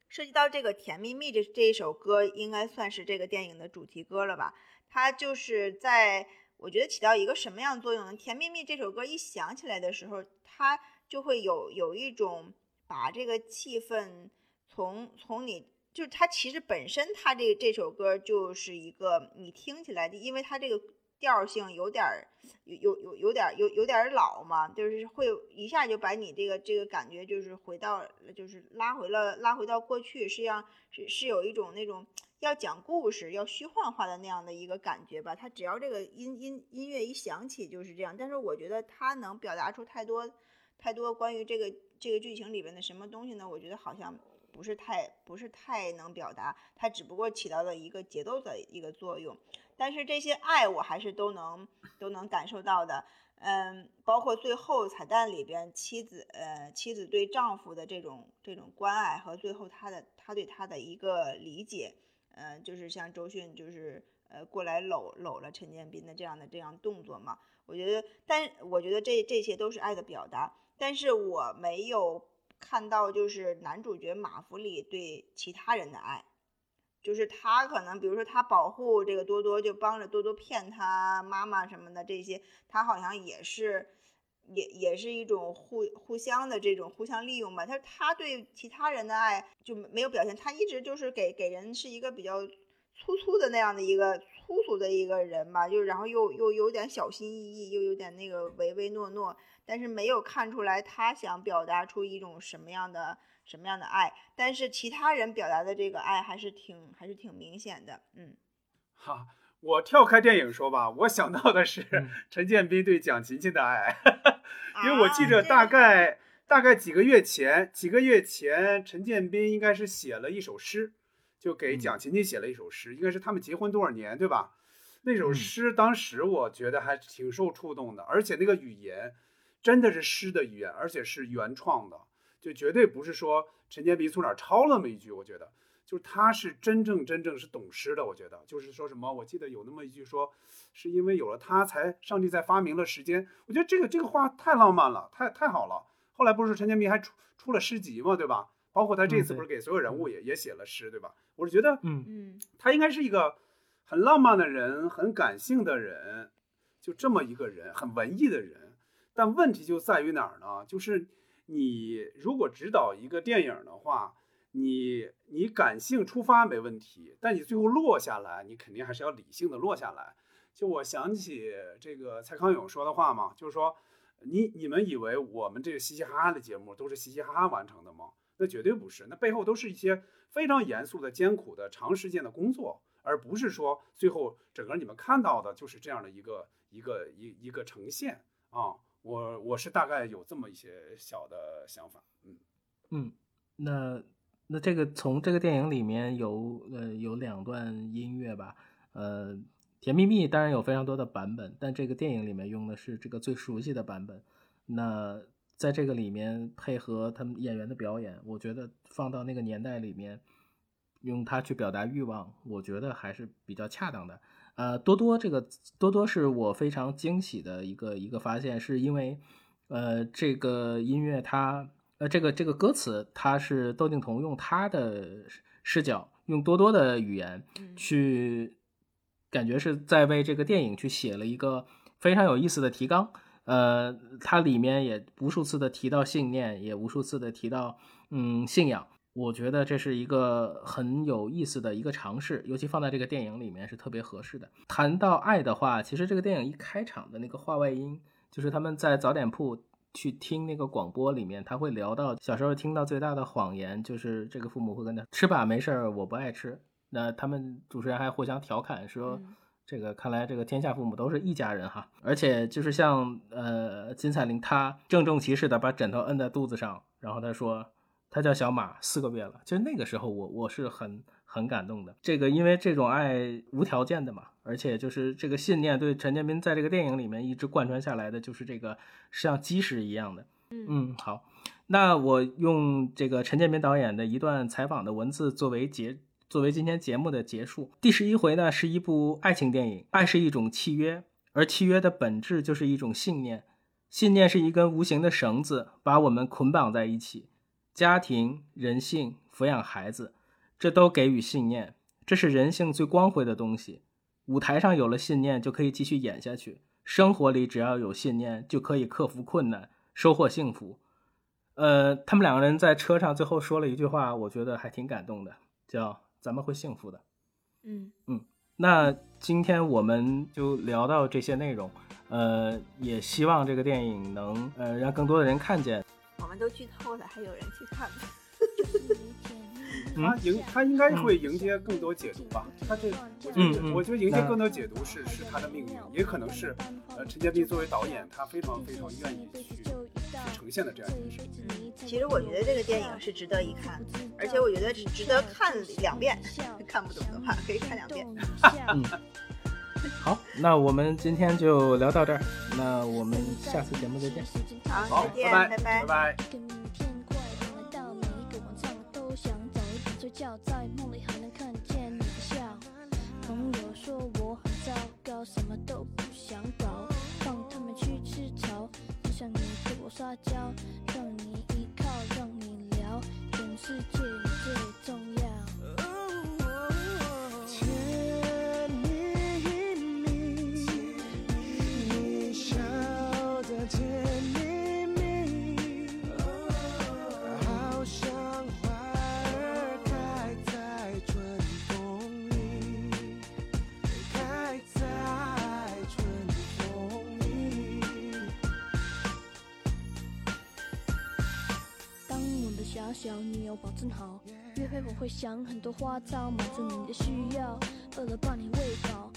涉及到这个《甜蜜蜜》这这一首歌，应该算是这个电影的主题歌了吧？它就是在。我觉得起到一个什么样作用呢？《甜蜜蜜》这首歌一响起来的时候，它就会有有一种把这个气氛从从你就是它其实本身它这这首歌就是一个你听起来，因为它这个调性有点有有有有点有有点老嘛，就是会一下就把你这个这个感觉就是回到就是拉回了拉回到过去，实际上是是有一种那种。要讲故事，要虚幻化的那样的一个感觉吧。它只要这个音音音乐一响起就是这样。但是我觉得它能表达出太多太多关于这个这个剧情里边的什么东西呢？我觉得好像不是太不是太能表达。它只不过起到了一个节奏的一个作用。但是这些爱我还是都能都能感受到的。嗯，包括最后彩蛋里边妻子呃妻子对丈夫的这种这种关爱和最后他的他对他的一个理解。嗯，就是像周迅，就是呃过来搂搂了陈建斌的这样的这样动作嘛，我。我觉得，但我觉得这这些都是爱的表达，但是我没有看到就是男主角马弗里对其他人的爱。就是他可能，比如说他保护这个多多，就帮着多多骗他妈妈什么的，这些他好像也是，也也是一种互互相的这种互相利用吧。他他对其他人的爱就没有表现，他一直就是给给人是一个比较粗粗的那样的一个粗俗的一个人吧，就然后又又有点小心翼翼，又有点那个唯唯诺诺，但是没有看出来他想表达出一种什么样的。什么样的爱？但是其他人表达的这个爱还是挺还是挺明显的。嗯，哈，我跳开电影说吧，我想到的是 陈建斌对蒋勤勤的爱，因为我记着大概大概几个月前，几个月前陈建斌应该是写了一首诗，就给蒋勤勤写了一首诗，应该是他们结婚多少年，对吧？那首诗当时我觉得还挺受触动的，而且那个语言真的是诗的语言，而且是原创的。就绝对不是说陈建斌从哪儿抄了那么一句，我觉得就是他是真正真正是懂诗的。我觉得就是说什么，我记得有那么一句说，是因为有了他才上帝才发明了时间。我觉得这个这个话太浪漫了，太太好了。后来不是陈建斌还出出了诗集嘛，对吧？包括他这次不是给所有人物也也写了诗，对吧？我是觉得，嗯嗯，他应该是一个很浪漫的人，很感性的人，就这么一个人，很文艺的人。但问题就在于哪儿呢？就是。你如果指导一个电影的话，你你感性出发没问题，但你最后落下来，你肯定还是要理性的落下来。就我想起这个蔡康永说的话嘛，就是说，你你们以为我们这个嘻嘻哈哈的节目都是嘻嘻哈哈完成的吗？那绝对不是，那背后都是一些非常严肃的、艰苦的、长时间的工作，而不是说最后整个你们看到的就是这样的一个一个一一个呈现啊。我我是大概有这么一些小的想法，嗯嗯，那那这个从这个电影里面有呃有两段音乐吧，呃，甜蜜蜜当然有非常多的版本，但这个电影里面用的是这个最熟悉的版本。那在这个里面配合他们演员的表演，我觉得放到那个年代里面，用它去表达欲望，我觉得还是比较恰当的。呃，多多这个多多是我非常惊喜的一个一个发现，是因为，呃，这个音乐它，呃，这个这个歌词它是窦靖童用他的视角，用多多的语言去，感觉是在为这个电影去写了一个非常有意思的提纲。呃，它里面也无数次的提到信念，也无数次的提到嗯信仰。我觉得这是一个很有意思的一个尝试，尤其放在这个电影里面是特别合适的。谈到爱的话，其实这个电影一开场的那个话外音，就是他们在早点铺去听那个广播里面，他会聊到小时候听到最大的谎言，就是这个父母会跟他吃吧，没事儿，我不爱吃。那他们主持人还互相调侃说，这个看来这个天下父母都是一家人哈。而且就是像呃金彩玲，她郑重其事的把枕头摁在肚子上，然后她说。他叫小马，四个月了。其实那个时候，我我是很很感动的。这个因为这种爱无条件的嘛，而且就是这个信念对陈建斌在这个电影里面一直贯穿下来的，就是这个像基石一样的。嗯好，那我用这个陈建斌导演的一段采访的文字作为结，作为今天节目的结束。第十一回呢是一部爱情电影，爱是一种契约，而契约的本质就是一种信念，信念是一根无形的绳子，把我们捆绑在一起。家庭、人性、抚养孩子，这都给予信念，这是人性最光辉的东西。舞台上有了信念，就可以继续演下去；生活里只要有信念，就可以克服困难，收获幸福。呃，他们两个人在车上最后说了一句话，我觉得还挺感动的，叫“咱们会幸福的”。嗯嗯，那今天我们就聊到这些内容，呃，也希望这个电影能呃让更多的人看见。我们都剧透了，还有人去看吗？他迎他应该会迎接更多解读吧？他这，我觉得我觉得迎接更多解读是是他的命运，也可能是呃陈建斌作为导演，他非常非常愿意去去呈现的这样一件事情。其实我觉得这个电影是值得一看，而且我觉得是值得看两遍。看不懂的话可以看两遍。嗯。好，那我们今天就聊到这儿，那我们下次节目再见。好，再见，拜拜，拜拜。朋友说我很糟糕，什么都不想搞，放他们。撒娇，让你依靠，让你聊，全世界你最重要。只要你有保证好，约会我会想很多花招，满足你的需要，饿了帮你喂饱，